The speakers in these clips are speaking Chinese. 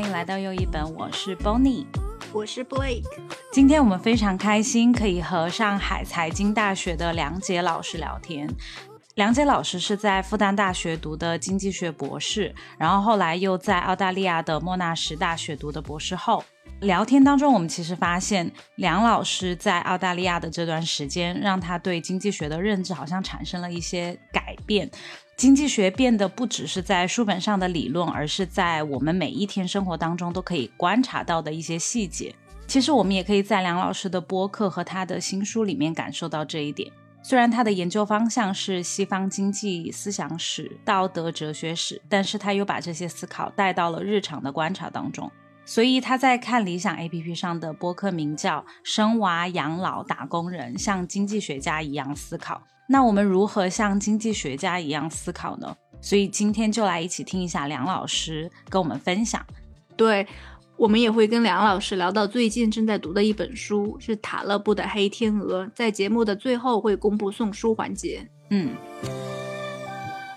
欢迎来到又一本，我是 Bonnie，我是 Blake。今天我们非常开心，可以和上海财经大学的梁杰老师聊天。梁杰老师是在复旦大学读的经济学博士，然后后来又在澳大利亚的莫纳什大学读的博士后。聊天当中，我们其实发现梁老师在澳大利亚的这段时间，让他对经济学的认知好像产生了一些改变。经济学变得不只是在书本上的理论，而是在我们每一天生活当中都可以观察到的一些细节。其实我们也可以在梁老师的播客和他的新书里面感受到这一点。虽然他的研究方向是西方经济思想史、道德哲学史，但是他又把这些思考带到了日常的观察当中。所以他在看理想 A P P 上的播客名叫“生娃养老打工人”，像经济学家一样思考。那我们如何像经济学家一样思考呢？所以今天就来一起听一下梁老师跟我们分享。对，我们也会跟梁老师聊到最近正在读的一本书，是塔勒布的《黑天鹅》。在节目的最后会公布送书环节。嗯，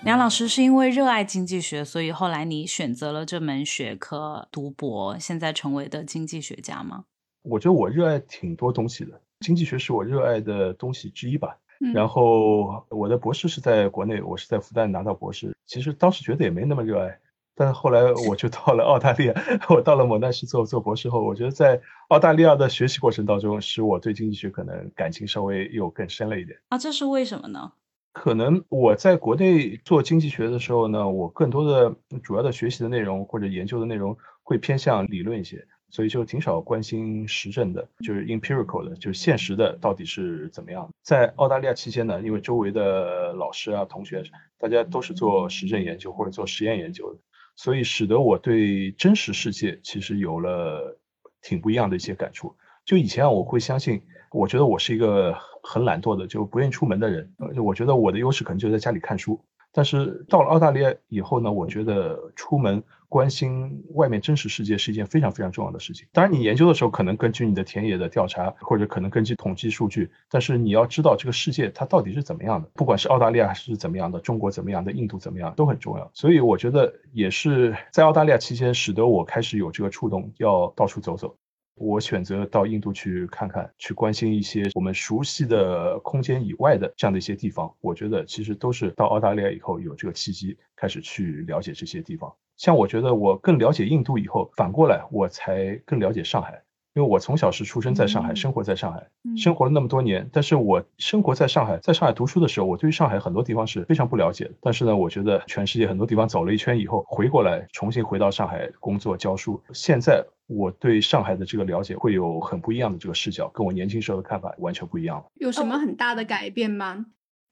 梁老师是因为热爱经济学，所以后来你选择了这门学科读博，现在成为的经济学家吗？我觉得我热爱挺多东西的，经济学是我热爱的东西之一吧。然后我的博士是在国内，我是在复旦拿到博士。其实当时觉得也没那么热爱，但是后来我就到了澳大利亚，我到了莫纳什做做博士后，我觉得在澳大利亚的学习过程当中，使我对经济学可能感情稍微又更深了一点。啊，这是为什么呢？可能我在国内做经济学的时候呢，我更多的主要的学习的内容或者研究的内容会偏向理论一些。所以就挺少关心实证的，就是 empirical 的，就是现实的到底是怎么样。在澳大利亚期间呢，因为周围的老师啊、同学，大家都是做实证研究或者做实验研究的，所以使得我对真实世界其实有了挺不一样的一些感触。就以前啊，我会相信，我觉得我是一个很懒惰的，就不愿意出门的人。我觉得我的优势可能就在家里看书。但是到了澳大利亚以后呢，我觉得出门关心外面真实世界是一件非常非常重要的事情。当然，你研究的时候可能根据你的田野的调查，或者可能根据统计数据，但是你要知道这个世界它到底是怎么样的，不管是澳大利亚是怎么样的，中国怎么样的，印度怎么样，都很重要。所以我觉得也是在澳大利亚期间，使得我开始有这个触动，要到处走走。我选择到印度去看看，去关心一些我们熟悉的空间以外的这样的一些地方。我觉得其实都是到澳大利亚以后有这个契机，开始去了解这些地方。像我觉得我更了解印度以后，反过来我才更了解上海。因为我从小是出生在上海，生活在上海，生活了那么多年。但是我生活在上海，在上海读书的时候，我对于上海很多地方是非常不了解的。但是呢，我觉得全世界很多地方走了一圈以后，回过来重新回到上海工作教书，现在我对上海的这个了解会有很不一样的这个视角，跟我年轻时候的看法完全不一样了。有什么很大的改变吗？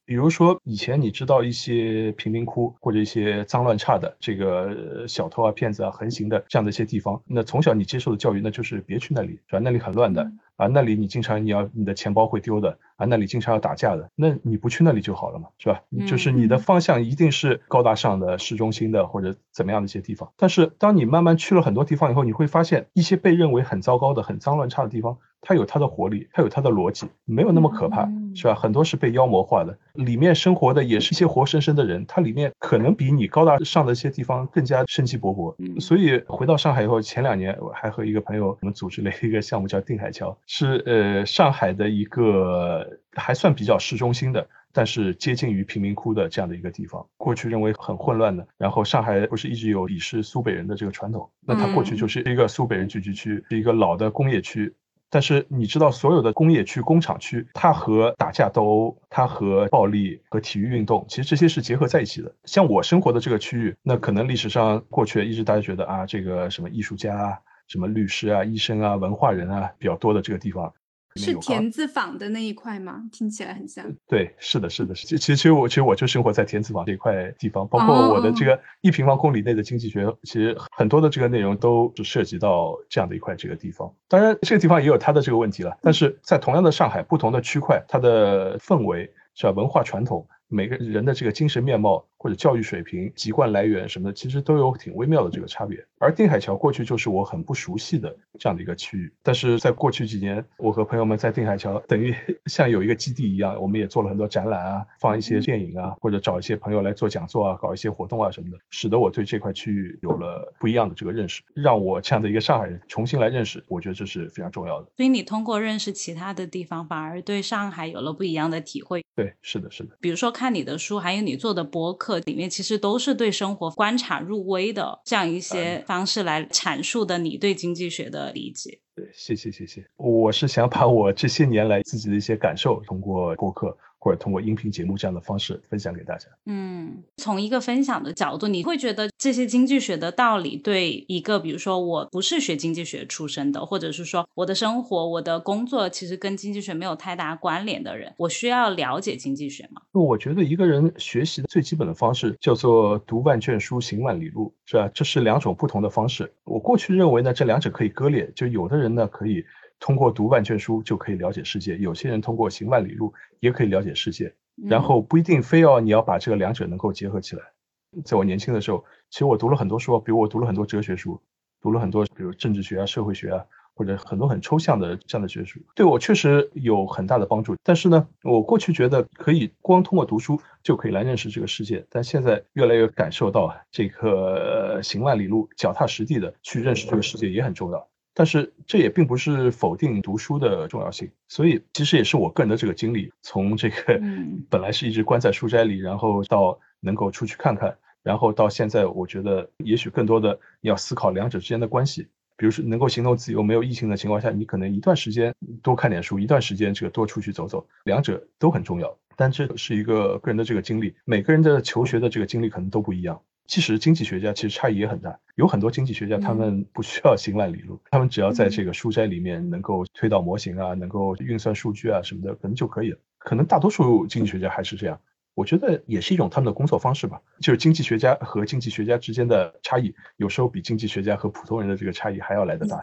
比如说，以前你知道一些贫民窟或者一些脏乱差的这个小偷啊、骗子啊横行的这样的一些地方，那从小你接受的教育，那就是别去那里，是吧？那里很乱的啊，那里你经常你要你的钱包会丢的啊，那里经常要打架的，那你不去那里就好了嘛，是吧？就是你的方向一定是高大上的市中心的或者怎么样的一些地方。但是当你慢慢去了很多地方以后，你会发现一些被认为很糟糕的、很脏乱差的地方。它有它的活力，它有它的逻辑，没有那么可怕，是吧？很多是被妖魔化的，里面生活的也是一些活生生的人，它里面可能比你高大上的一些地方更加生机勃勃。所以回到上海以后，前两年我还和一个朋友我们组织了一个项目，叫定海桥，是呃上海的一个还算比较市中心的，但是接近于贫民窟的这样的一个地方。过去认为很混乱的，然后上海不是一直有鄙视苏北人的这个传统，那它过去就是一个苏北人聚居区，是一个老的工业区。但是你知道，所有的工业区、工厂区，它和打架斗殴，它和暴力和体育运动，其实这些是结合在一起的。像我生活的这个区域，那可能历史上过去一直大家觉得啊，这个什么艺术家、什么律师啊、医生啊、文化人啊比较多的这个地方。是田字坊的那一块吗？听起来很像。对，是的，是的，是。其实，其实我其实我就生活在田子坊这一块地方，包括我的这个一平方公里内的经济学，其实很多的这个内容都是涉及到这样的一块这个地方。当然，这个地方也有它的这个问题了。但是在同样的上海，不同的区块，它的氛围是吧？文化传统每个人的这个精神面貌或者教育水平、籍贯来源什么的，其实都有挺微妙的这个差别。而定海桥过去就是我很不熟悉的这样的一个区域，但是在过去几年，我和朋友们在定海桥等于 像有一个基地一样，我们也做了很多展览啊，放一些电影啊，或者找一些朋友来做讲座啊，搞一些活动啊什么的，使得我对这块区域有了不一样的这个认识，让我这样的一个上海人重新来认识，我觉得这是非常重要的。所以你通过认识其他的地方，反而对上海有了不一样的体会。对，是的，是的。比如说看你的书，还有你做的博客里面，其实都是对生活观察入微的这样一些方式来阐述的你对经济学的理解。对，谢谢，谢谢。我是想把我这些年来自己的一些感受，通过播客。或者通过音频节目这样的方式分享给大家。嗯，从一个分享的角度，你会觉得这些经济学的道理对一个，比如说我不是学经济学出身的，或者是说我的生活、我的工作其实跟经济学没有太大关联的人，我需要了解经济学吗？我觉得一个人学习的最基本的方式叫做读万卷书，行万里路，是吧？这是两种不同的方式。我过去认为呢，这两者可以割裂，就有的人呢可以。通过读万卷书就可以了解世界，有些人通过行万里路也可以了解世界，然后不一定非要你要把这个两者能够结合起来。在我年轻的时候，其实我读了很多书，比如我读了很多哲学书，读了很多比如政治学啊、社会学啊，或者很多很抽象的这样的学术，对我确实有很大的帮助。但是呢，我过去觉得可以光通过读书就可以来认识这个世界，但现在越来越感受到这个行万里路、脚踏实地的去认识这个世界也很重要。但是这也并不是否定读书的重要性，所以其实也是我个人的这个经历，从这个 本来是一直关在书斋里，然后到能够出去看看，然后到现在，我觉得也许更多的要思考两者之间的关系。比如说能够行动自由、没有疫情的情况下，你可能一段时间多看点书，一段时间这个多出去走走，两者都很重要。但这是一个个人的这个经历，每个人的求学的这个经历可能都不一样。其实经济学家其实差异也很大，有很多经济学家他们不需要行万里路，他们只要在这个书斋里面能够推导模型啊，能够运算数据啊什么的，可能就可以了。可能大多数经济学家还是这样，我觉得也是一种他们的工作方式吧。就是经济学家和经济学家之间的差异，有时候比经济学家和普通人的这个差异还要来得大。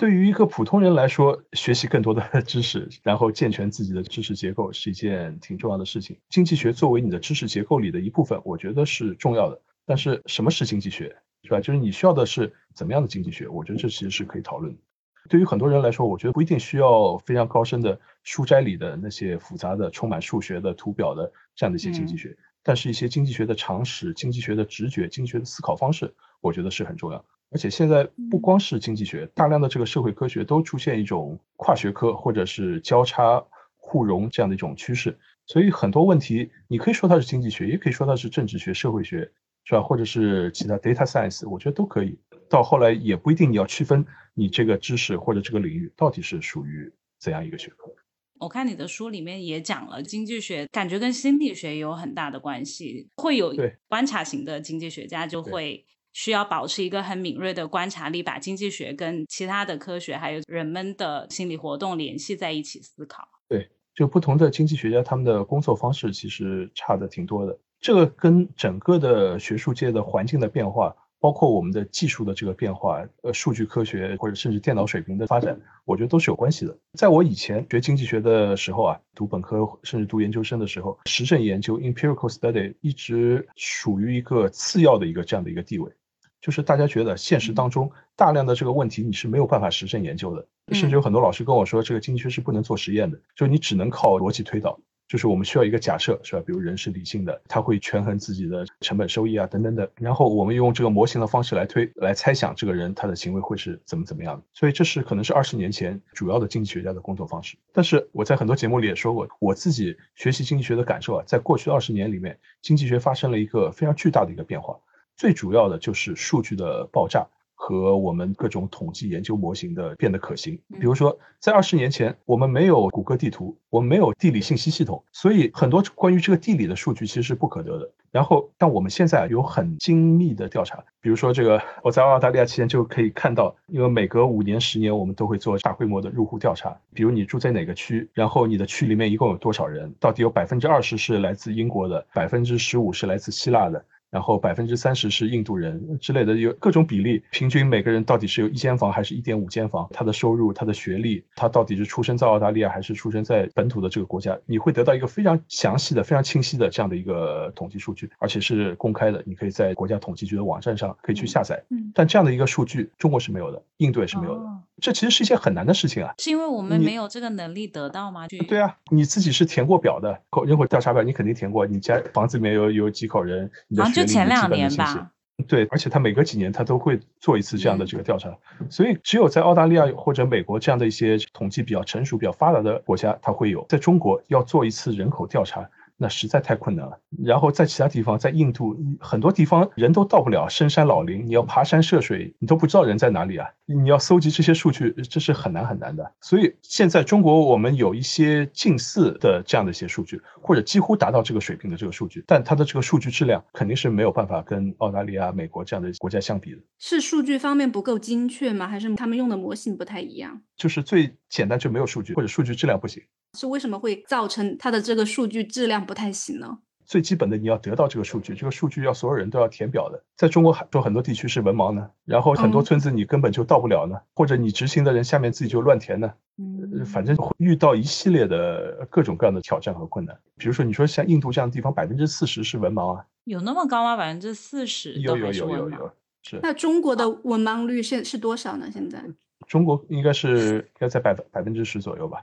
对于一个普通人来说，学习更多的 知识，然后健全自己的知识结构是一件挺重要的事情。经济学作为你的知识结构里的一部分，我觉得是重要的。但是什么是经济学，是吧？就是你需要的是怎么样的经济学？我觉得这其实是可以讨论的。对于很多人来说，我觉得不一定需要非常高深的书斋里的那些复杂的、充满数学的图表的这样的一些经济学，但是一些经济学的常识、经济学的直觉、经济学的思考方式，我觉得是很重要。而且现在不光是经济学，大量的这个社会科学都出现一种跨学科或者是交叉互融这样的一种趋势，所以很多问题你可以说它是经济学，也可以说它是政治学、社会学。是吧？或者是其他 data science，我觉得都可以。到后来也不一定你要区分你这个知识或者这个领域到底是属于怎样一个学科。我看你的书里面也讲了经济学，感觉跟心理学有很大的关系。会有观察型的经济学家就会需要保持一个很敏锐的观察力，把经济学跟其他的科学还有人们的心理活动联系在一起思考。对，就不同的经济学家他们的工作方式其实差的挺多的。这个跟整个的学术界的环境的变化，包括我们的技术的这个变化，呃，数据科学或者甚至电脑水平的发展，我觉得都是有关系的。在我以前学经济学的时候啊，读本科甚至读研究生的时候，实证研究 （empirical study） 一直属于一个次要的一个这样的一个地位，就是大家觉得现实当中大量的这个问题你是没有办法实证研究的，甚至有很多老师跟我说，这个经济学是不能做实验的，就你只能靠逻辑推导。就是我们需要一个假设，是吧？比如人是理性的，他会权衡自己的成本收益啊，等等等。然后我们用这个模型的方式来推，来猜想这个人他的行为会是怎么怎么样的。所以这是可能是二十年前主要的经济学家的工作方式。但是我在很多节目里也说过，我自己学习经济学的感受啊，在过去二十年里面，经济学发生了一个非常巨大的一个变化，最主要的就是数据的爆炸。和我们各种统计研究模型的变得可行。比如说，在二十年前，我们没有谷歌地图，我们没有地理信息系统，所以很多关于这个地理的数据其实是不可得的。然后，但我们现在有很精密的调查，比如说这个，我在澳大利亚期间就可以看到，因为每隔五年、十年，我们都会做大规模的入户调查。比如你住在哪个区，然后你的区里面一共有多少人，到底有百分之二十是来自英国的，百分之十五是来自希腊的。然后百分之三十是印度人之类的，有各种比例，平均每个人到底是有一间房还是一点五间房，他的收入、他的学历，他到底是出生在澳大利亚还是出生在本土的这个国家，你会得到一个非常详细的、非常清晰的这样的一个统计数据，而且是公开的，你可以在国家统计局的网站上可以去下载。嗯，但这样的一个数据，中国是没有的，印度也是没有的，哦这其实是一件很难的事情啊。是因为我们没有这个能力得到吗？对啊，你自己是填过表的，口人口调查表你肯定填过，你家房子里面有有几口人，你的好像就前两年吧。对，而且他每隔几年他都会做一次这样的嗯这个调查，所以只有在澳大利亚或者美国这样的一些统计比较成熟、比较发达的国家，它会有。在中国要做一次人口调查，那实在太困难了。然后在其他地方，在印度很多地方人都到不了，深山老林，你要爬山涉水，你都不知道人在哪里啊！你要搜集这些数据，这是很难很难的。所以现在中国我们有一些近似的这样的一些数据，或者几乎达到这个水平的这个数据，但它的这个数据质量肯定是没有办法跟澳大利亚、美国这样的国家相比的。是数据方面不够精确吗？还是他们用的模型不太一样？就是最简单就没有数据，或者数据质量不行。是为什么会造成它的这个数据质量不太行呢？最基本的你要得到这个数据，这个数据要所有人都要填表的。在中国很多很多地区是文盲呢，然后很多嗯村子你根本就到不了呢，或者你执行的人下面自己就乱填呢，呃嗯反正会遇到一系列的各种各样的挑战和困难。比如说你说像印度这样的地方，百分之四十是文盲啊，有那么高吗？百分之四十有有有有有，是那中国的文盲率现是多少呢？现在中国应该是应该在百分百分之十左右吧。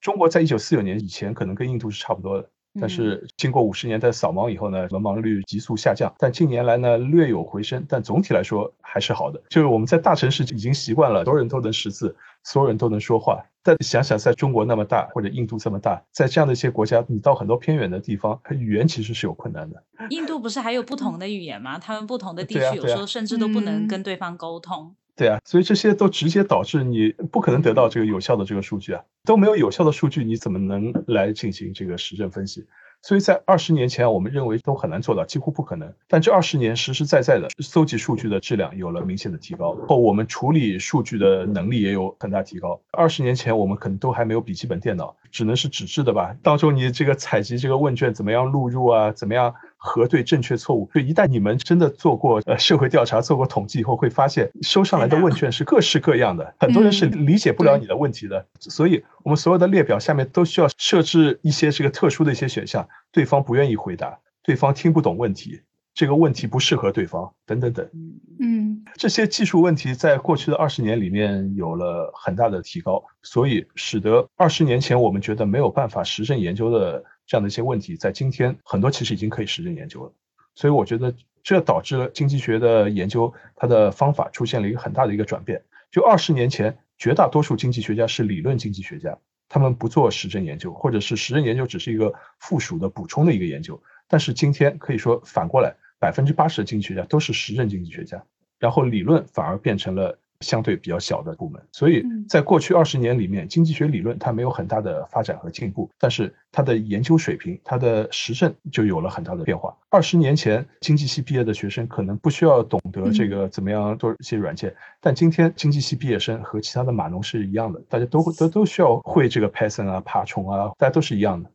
中国在一九四九年以前可能跟印度是差不多的，但嗯是经过五十年代扫盲以后呢，文盲率急速下降。但近年来呢，略有回升，但总体来说还是好的。就是我们在大城市已经习惯了，所有人都能识字，所有人都能说话。但想想在中国那么大，或者印度这么大，在这样的一些国家，你到很多偏远的地方，语言其实是有困难的。印度不是还有不同的语言吗？他们不同的地区有时候甚至都不能嗯跟对方沟通。对啊，所以这些都直接导致你不可能得到这个有效的这个数据啊，都没有有效的数据，你怎么能来进行这个实证分析？所以在二十年前，我们认为都很难做到，几乎不可能。但这二十年实实在在的搜集数据的质量有了明显的提高，后我们处理数据的能力也有很大提高。二十年前我们可能都还没有笔记本电脑，只能是纸质的吧。到时候你这个采集这个问卷怎么样录入啊，怎么样核对正确错误？就一旦你们真的做过呃社会调查、做过统计以后，会发现收上来的问卷是各式各样的，很多人是理解不了你的问题的。所以我们所有的列表下面都需要设置一些这个特殊的一些选项，对方不愿意回答，对方听不懂问题，这个问题不适合对方，等等等。嗯，嗯这些技术问题在过去的二十年里面有了很大的提高，所以使得二十年前我们觉得没有办法实证研究的这样的一些问题，在今天很多其实已经可以实证研究了。所以我觉得这导致了经济学的研究它的方法出现了一个很大的一个转变。就二十年前，绝大多数经济学家是理论经济学家，他们不做实证研究，或者是实证研究只是一个附属的补充的一个研究。但是今天可以说反过来，百分之八十的经济学家都是实证经济学家。然后理论反而变成了相对比较小的部门。所以嗯在过去二十年里面，经济学理论它没有很大的发展和进步，但是它的研究水平、它的实证就有了很大的变化。二十年前，经济系毕业的学生可能不需要懂得这个怎么样做一些软件，但今天经济系毕业生和其他的码农是一样的，大家都会都都需要会这个 Python 啊、爬虫啊，大家都是一样的。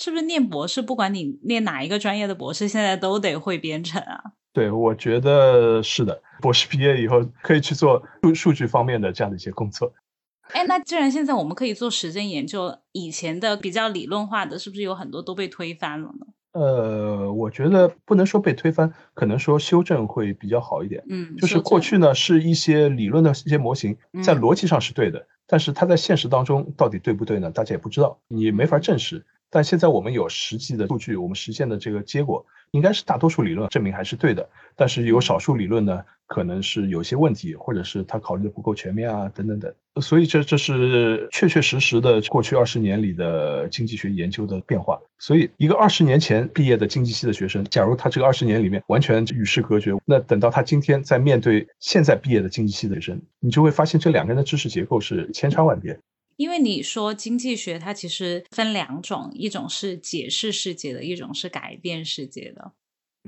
是不是念博士，不管你念哪一个专业的博士，现在都得会编程啊？对，我觉得是的。博士毕业以后可以去做数数据方面的这样的一些工作。哎，那既然现在我们可以做实证研究，以前的比较理论化的，是不是有很多都被推翻了呢？呃，我觉得不能说被推翻，可能说修正会比较好一点。嗯，就是过去呢是一些理论的一些模型，在嗯逻辑上是对的，但是它在现实当中到底对不对呢？大家也不知道，你没法嗯证实。但现在我们有实际的数据，我们实现的这个结果，应该是大多数理论证明还是对的。但是有少数理论呢，可能是有些问题，或者是他考虑的不够全面啊，等等等。所以这这是确确实实的过去二十年里的经济学研究的变化。所以一个二十年前毕业的经济系的学生，假如他这个二十年里面完全与世隔绝，那等到他今天在面对现在毕业的经济系的学生，你就会发现这两个人的知识结构是千差万别。因为你说经济学它其实分两种，一种是解释世界的，一种是改变世界的。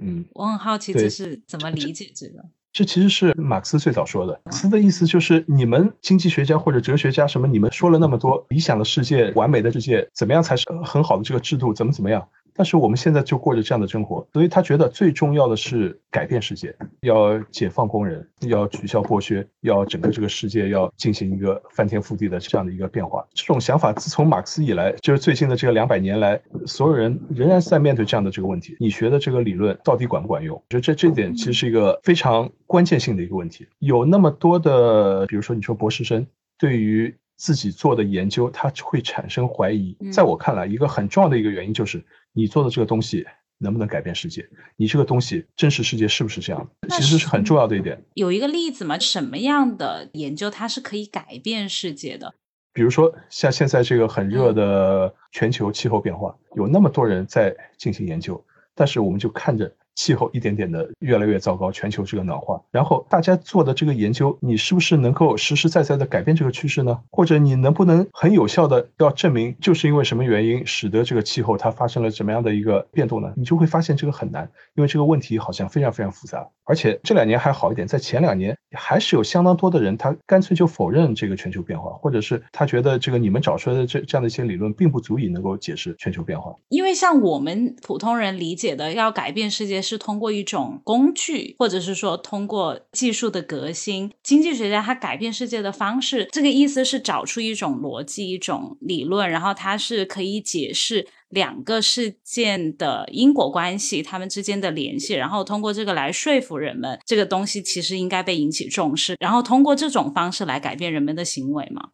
嗯，我很好奇这是怎么理解这个？这其实是马克思最早说的。马克思的意思就是，你们经济学家或者哲学家什么，你们说了那么多理想的世界、完美的世界，怎么样才是很好的这个制度？怎么怎么样？但是我们现在就过着这样的生活，所以他觉得最重要的是改变世界，要解放工人，要取消剥削，要整个这个世界要进行一个翻天覆地的这样的一个变化。这种想法自从马克思以来，就是最近的这个两百年来，所有人仍然是在面对这样的这个问题：你学的这个理论到底管不管用？我觉得这这点其实是一个非常关键性的一个问题。有那么多的，比如说你说博士生对于。自己做的研究，他会产生怀疑。在我看来，一个很重要的一个原因就是，你做的这个东西能不能改变世界？你这个东西真实世界是不是这样的？其实是很重要的一点。有一个例子嘛？什么样的研究它是可以改变世界的？比如说，像现在这个很热的全球气候变化，有那么多人在进行研究，但是我们就看着。气候一点点的越来越糟糕，全球这个暖化，然后大家做的这个研究，你是不是能够实实在在的改变这个趋势呢？或者你能不能很有效的要证明，就是因为什么原因使得这个气候它发生了什么样的一个变动呢？你就会发现这个很难，因为这个问题好像非常非常复杂。而且这两年还好一点，在前两年还是有相当多的人，他干脆就否认这个全球变化，或者是他觉得这个你们找出来的这这样的一些理论并不足以能够解释全球变化。因为像我们普通人理解的，要改变世界是通过一种工具，或者是说通过技术的革新。经济学家他改变世界的方式，这个意思是找出一种逻辑、一种理论，然后它是可以解释。两个事件的因果关系，他们之间的联系，然后通过这个来说服人们，这个东西其实应该被引起重视，然后通过这种方式来改变人们的行为嘛？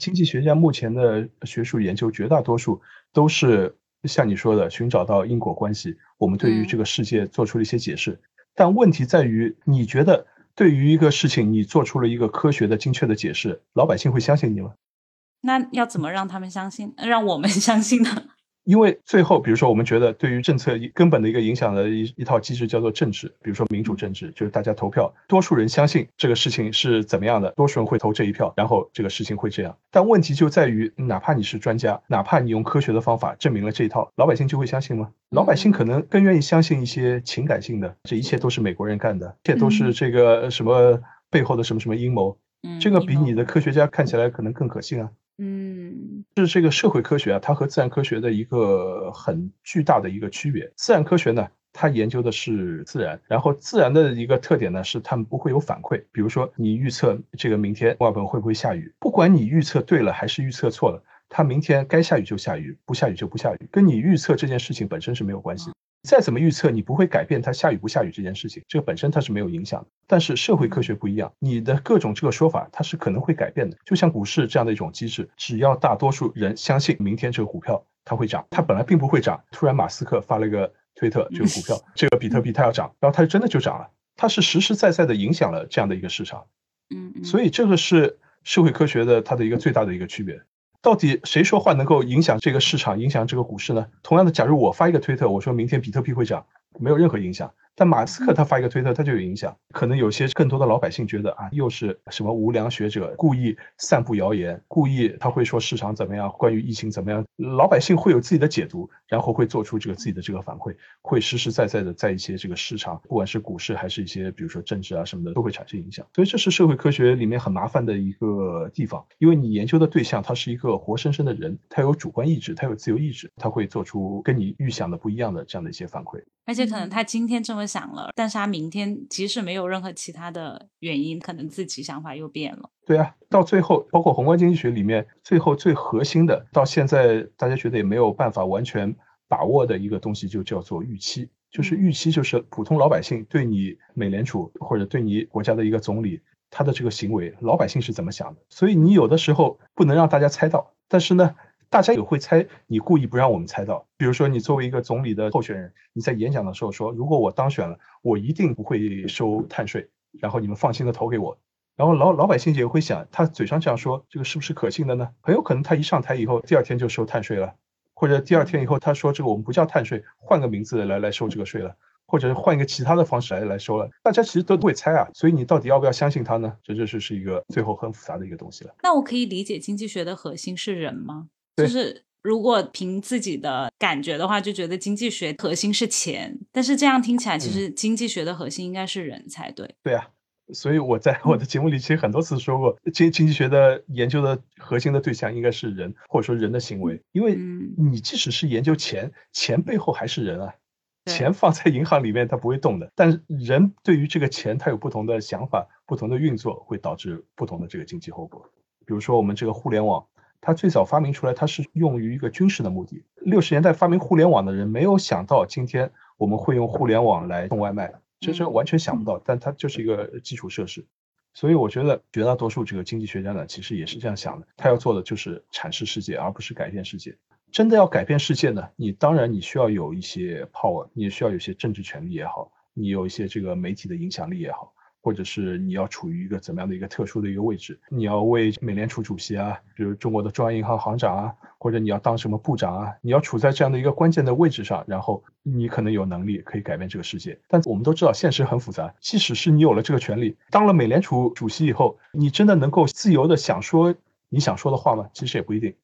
经济学家目前的学术研究，绝大多数都是像你说的，寻找到因果关系，我们对于这个世界做出了一些解释。但问题在于，你觉得对于一个事情，你做出了一个科学的、精确的解释，老百姓会相信你吗？那要怎么让他们相信？让我们相信呢？因为最后，比如说，我们觉得对于政策根本的一个影响的一一套机制叫做政治，比如说民主政治，就是大家投票，多数人相信这个事情是怎么样的，多数人会投这一票，然后这个事情会这样。但问题就在于，哪怕你是专家，哪怕你用科学的方法证明了这一套，老百姓就会相信吗？老百姓可能更愿意相信一些情感性的，这一切都是美国人干的，这都是这个什么背后的什么什么阴谋，这个比你的科学家看起来可能更可信啊。嗯，是这个社会科学啊，它和自然科学的一个很巨大的一个区别。自然科学呢，它研究的是自然，然后自然的一个特点呢是它们不会有反馈。比如说，你预测这个明天墨尔本会不会下雨，不管你预测对了还是预测错了，它明天该下雨就下雨，不下雨就不下雨，跟你预测这件事情本身是没有关系。再怎么预测，你不会改变它下雨不下雨这件事情，这个本身它是没有影响的。但是社会科学不一样，你的各种这个说法，它是可能会改变的。就像股市这样的一种机制，只要大多数人相信明天这个股票它会涨，它本来并不会涨，突然马斯克发了一个推特，这个股票，这个比特币它要涨，然后它就真的就涨了，它是实实在在的影响了这样的一个市场。嗯，所以这个是社会科学的它的一个最大的一个区别。到底谁说话能够影响这个市场，影响这个股市呢？同样的，假如我发一个推特，我说明天比特币会涨，没有任何影响。但马斯克他发一个推特，他就有影响。可能有些更多的老百姓觉得啊，又是什么无良学者故意散布谣言，故意他会说市场怎么样，关于疫情怎么样，老百姓会有自己的解读，然后会做出这个自己的这个反馈，会实实在在的在一些这个市场，不管是股市还是一些比如说政治啊什么的，都会产生影响。所以这是社会科学里面很麻烦的一个地方，因为你研究的对象他是一个活生生的人，他有主观意志，他有自由意志，他会做出跟你预想的不一样的这样的一些反馈。而且可能他今天这么想了，但是他明天即使没有任何其他的原因，可能自己想法又变了。对啊，到最后，包括宏观经济学里面，最后最核心的，到现在大家觉得也没有办法完全把握的一个东西，就叫做预期。就是预期，就是普通老百姓对你美联储或者对你国家的一个总理他的这个行为，老百姓是怎么想的？所以你有的时候不能让大家猜到，但是呢。大家也会猜，你故意不让我们猜到。比如说，你作为一个总理的候选人，你在演讲的时候说：“如果我当选了，我一定不会收碳税，然后你们放心的投给我。”然后老老百姓也会想，他嘴上这样说，这个是不是可信的呢？很有可能他一上台以后，第二天就收碳税了，或者第二天以后他说这个我们不叫碳税，换个名字来来收这个税了，或者是换一个其他的方式来来收了。大家其实都会猜啊，所以你到底要不要相信他呢？这就是是一个最后很复杂的一个东西了。那我可以理解经济学的核心是人吗？就是如果凭自己的感觉的话，就觉得经济学核心是钱，但是这样听起来，其实经济学的核心应该是人才对。对啊，所以我在 我的节目里其实很多次说过，经经济学的研究的核心的对象应该是人，或者说人的行为，因为你即使是研究钱，钱背后还是人啊。钱放在银行里面，它不会动的。但是人对于这个钱，他有不同的想法，不同的运作，会导致不同的这个经济后果。比如说，我们这个互联网，它最早发明出来，它是用于一个军事的目的。六十年代发明互联网的人，没有想到今天我们会用互联网来送外卖，这是完全想不到。但它就是一个基础设施。所以我觉得绝大多数这个经济学家呢，其实也是这样想的。他要做的就是阐释世界，而不是改变世界。真的要改变世界呢？你当然你需要有一些 power，你也需要有些政治权利也好，你有一些这个媒体的影响力也好，或者是你要处于一个怎么样的一个特殊的一个位置，你要为美联储主席啊，比如中国的中央银行行长啊，或者你要当什么部长啊，你要处在这样的一个关键的位置上，然后你可能有能力可以改变这个世界。但我们都知道现实很复杂，即使是你有了这个权利，当了美联储主席以后，你真的能够自由的想说你想说的话吗？其实也不一定。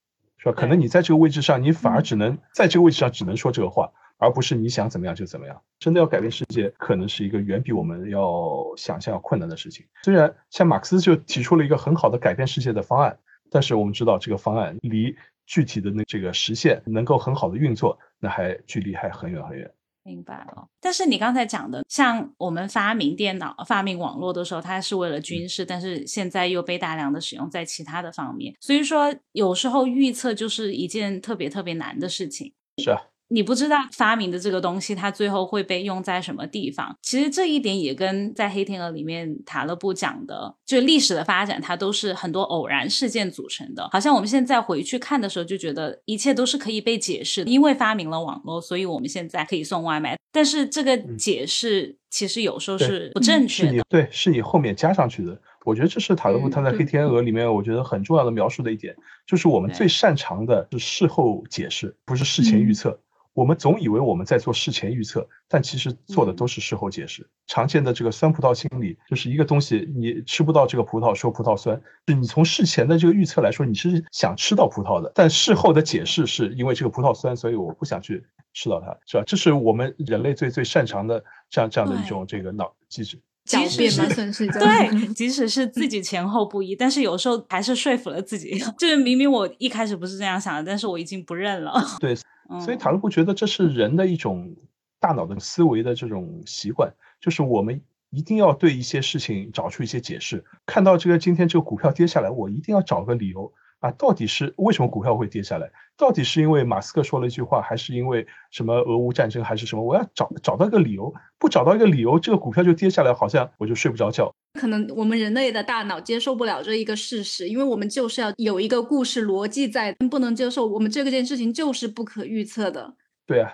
是吧？可能你在这个位置上，你反而只能在这个位置上只能说这个话，而不是你想怎么样就怎么样。真的要改变世界，可能是一个远比我们要想象要困难的事情。虽然像马克思就提出了一个很好的改变世界的方案，但是我们知道这个方案离具体的那这个实现能够很好的运作，那还距离还很远很远。明白了，但是你刚才讲的，像我们发明电脑、发明网络的时候，它是为了军事，但是现在又被大量的使用在其他的方面，所以说有时候预测就是一件特别特别难的事情。是啊。你不知道发明的这个东西，它最后会被用在什么地方？其实这一点也跟在《黑天鹅》里面塔勒布讲的，就历史的发展，它都是很多偶然事件组成的。好像我们现在回去看的时候，就觉得一切都是可以被解释，因为发明了网络，所以我们现在可以送外卖。但是这个解释其实有时候是不正确的，对，是你后面加上去的。我觉得这是塔勒布他在《黑天鹅》里面我觉得很重要的描述的一点，就是我们最擅长的是事后解释，不是事前预测。我们总以为我们在做事前预测，但其实做的都是事后解释。常见的这个酸葡萄心理，就是一个东西你吃不到这个葡萄，说葡萄酸，是你从事前的这个预测来说，你是想吃到葡萄的，但事后的解释是因为这个葡萄酸，所以我不想去吃到它，是吧？这是我们人类最最擅长的这样这样的一种这个脑机制。狡辩嘛，算是对，即使是自己前后不一，但是有时候还是说服了自己。就是明明我一开始不是这样想的，但是我已经不认了。对。所以塔勒布觉得这是人的一种大脑的思维的这种习惯，就是我们一定要对一些事情找出一些解释。看到这个今天这个股票跌下来，我一定要找个理由啊，到底是为什么股票会跌下来？到底是因为马斯克说了一句话，还是因为什么俄乌战争，还是什么？我要找找到一个理由，不找到一个理由，这个股票就跌下来，好像我就睡不着觉。可能我们人类的大脑接受不了这一个事实，因为我们就是要有一个故事逻辑在，不能接受我们这个件事情就是不可预测的。对啊，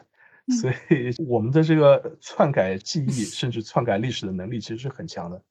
所以我们的这个篡改记忆 甚至篡改历史的能力其实是很强的。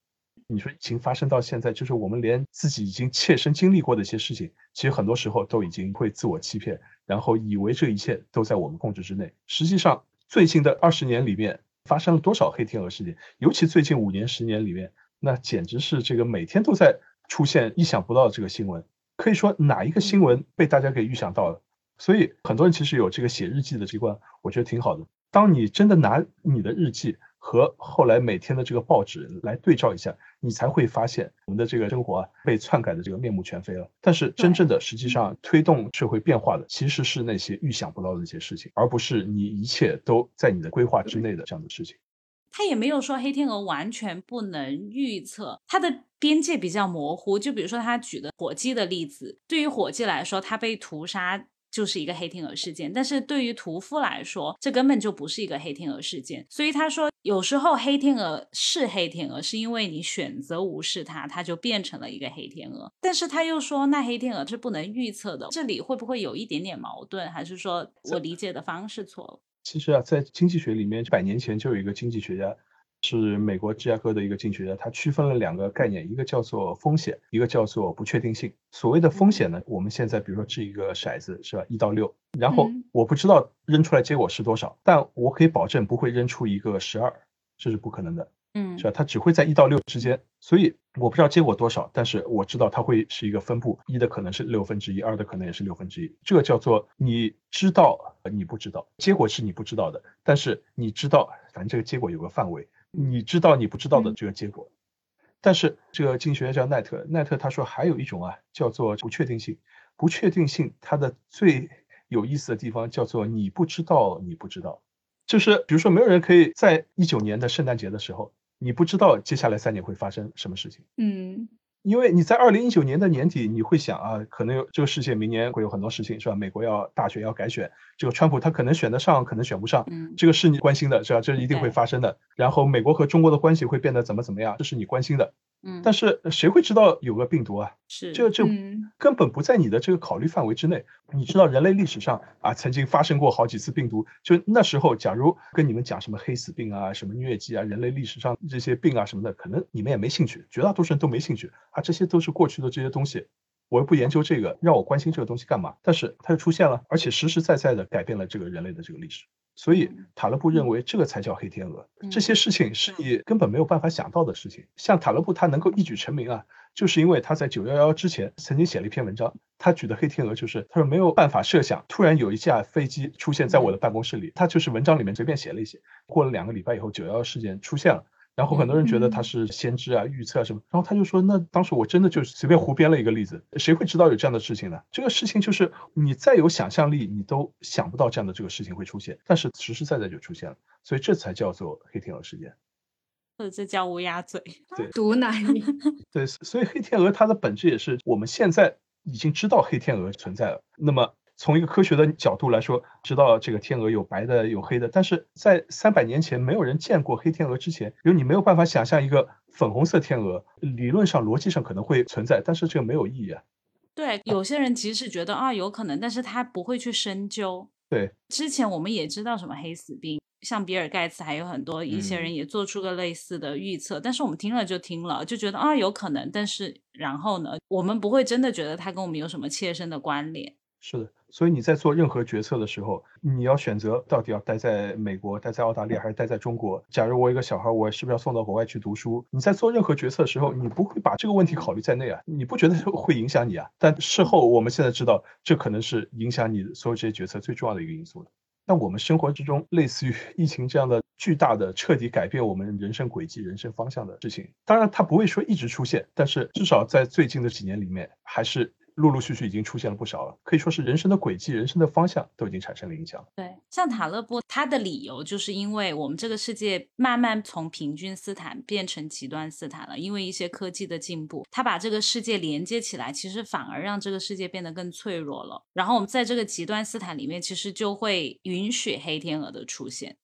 你说疫情发生到现在，就是我们连自己已经切身经历过的一些事情，其实很多时候都已经会自我欺骗，然后以为这一切都在我们控制之内。实际上，最近的二十年里面发生了多少黑天鹅事件？尤其最近五年、十年里面。那简直是这个每天都在出现意想不到的这个新闻，可以说哪一个新闻被大家给预想到了？所以很多人其实有这个写日记的习惯，我觉得挺好的。当你真的拿你的日记和后来每天的这个报纸来对照一下，你才会发现我们的这个生活啊被篡改的这个面目全非了。但是真正的实际上推动社会变化的，其实是那些预想不到的一些事情，而不是你一切都在你的规划之内的这样的事情。他也没有说黑天鹅完全不能预测，它的边界比较模糊。就比如说他举的火鸡的例子，对于火鸡来说，它被屠杀就是一个黑天鹅事件；但是对于屠夫来说，这根本就不是一个黑天鹅事件。所以他说，有时候黑天鹅是黑天鹅，是因为你选择无视它，它就变成了一个黑天鹅。但是他又说，那黑天鹅是不能预测的，这里会不会有一点点矛盾？还是说我理解的方式错了？其实啊，在经济学里面，百年前就有一个经济学家，是美国芝加哥的一个经济学家，他区分了两个概念，一个叫做风险，一个叫做不确定性。所谓的风险呢，我们现在比如说掷一个骰子，是吧？一到六，然后我不知道扔出来结果是多少，但我可以保证不会扔出一个十二，这是不可能的。嗯，是吧？它只会在一到六之间，所以我不知道结果多少，但是我知道它会是一个分布，一的可能是六分之一，二的可能也是六分之一。这个叫做你知道，你不知道，结果是你不知道的，但是你知道，反正这个结果有个范围，你知道你不知道的这个结果。但是这个经济学家叫奈特，奈特他说还有一种啊，叫做不确定性。不确定性它的最有意思的地方叫做你不知道，你不知道。就是比如说，没有人可以在一九年的圣诞节的时候，你不知道接下来三年会发生什么事情。嗯。因为你在二零一九年的年底，你会想啊，可能有这个世界明年会有很多事情，是吧？美国要大选要改选，这个川普他可能选得上，可能选不上，嗯，这个是你关心的，是吧？这是一定会发生的。然后美国和中国的关系会变得怎么怎么样，这是你关心的。嗯，但是谁会知道有个病毒啊？是这这嗯根本不在你的这个考虑范围之内。你知道人类历史上啊，曾经发生过好几次病毒，就那时候，假如跟你们讲什么黑死病啊、什么疟疾啊，人类历史上这些病啊什么的，可能你们也没兴趣，绝大多数人都没兴趣啊，这些都是过去的这些东西。我又不研究这个，让我关心这个东西干嘛？但是它就出现了，而且实实在在的改变了这个人类的这个历史。所以塔勒布认为这个才叫黑天鹅，这些事情是你根本没有办法想到的事情。像塔勒布他能够一举成名啊，就是因为他在九幺幺之前曾经写了一篇文章，他举的黑天鹅就是他说没有办法设想，突然有一架飞机出现在我的办公室里，他就是文章里面随便写了一些。过了两个礼拜以后，九幺幺事件出现了。然后很多人觉得他是先知啊、预测什么，然后他就说：“那当时我真的就随便胡编了一个例子，谁会知道有这样的事情呢？这个事情就是你再有想象力，你都想不到这样的这个事情会出现，但是实实在在就出现了，所以这才叫做黑天鹅事件。或者这叫乌鸦嘴。对毒奶，对，所以黑天鹅它的本质也是我们现在已经知道黑天鹅存在了。那么。从一个科学的角度来说，知道这个天鹅有白的有黑的，但是在三百年前没有人见过黑天鹅之前，因为你没有办法想象一个粉红色天鹅，理论上逻辑上可能会存在，但是这个没有意义啊。对，有些人其实是觉得啊有可能，但是他不会去深究。对，之前我们也知道什么黑死病，像比尔盖茨还有很多一些人也做出个类似的预测，但是我们听了就听了，就觉得啊有可能，但是然后呢，我们不会真的觉得它跟我们有什么切身的关联。是的。所以你在做任何决策的时候，你要选择到底要待在美国、待在澳大利亚还是待在中国。假如我一个小孩，我是不是要送到国外去读书？你在做任何决策的时候，你不会把这个问题考虑在内啊，你不觉得会影响你啊？但事后我们现在知道，这可能是影响你所有这些决策最重要的一个因素了。那我们生活之中，类似于 疫情这样的巨大的、彻底改变我们人生轨迹、人生方向的事情，当然它不会说一直出现，但是至少在最近的几年里面，还是。陆陆续续已经出现了不少了，可以说是人生的轨迹、人生的方向都已经产生了影响。对，像塔勒布，他的理由就是因为我们这个世界慢慢从平均斯坦变成极端斯坦了，因为一些科技的进步，他把这个世界连接起来，其实反而让这个世界变得更脆弱了。然后我们在这个极端斯坦里面，其实就会允许黑天鹅的出现。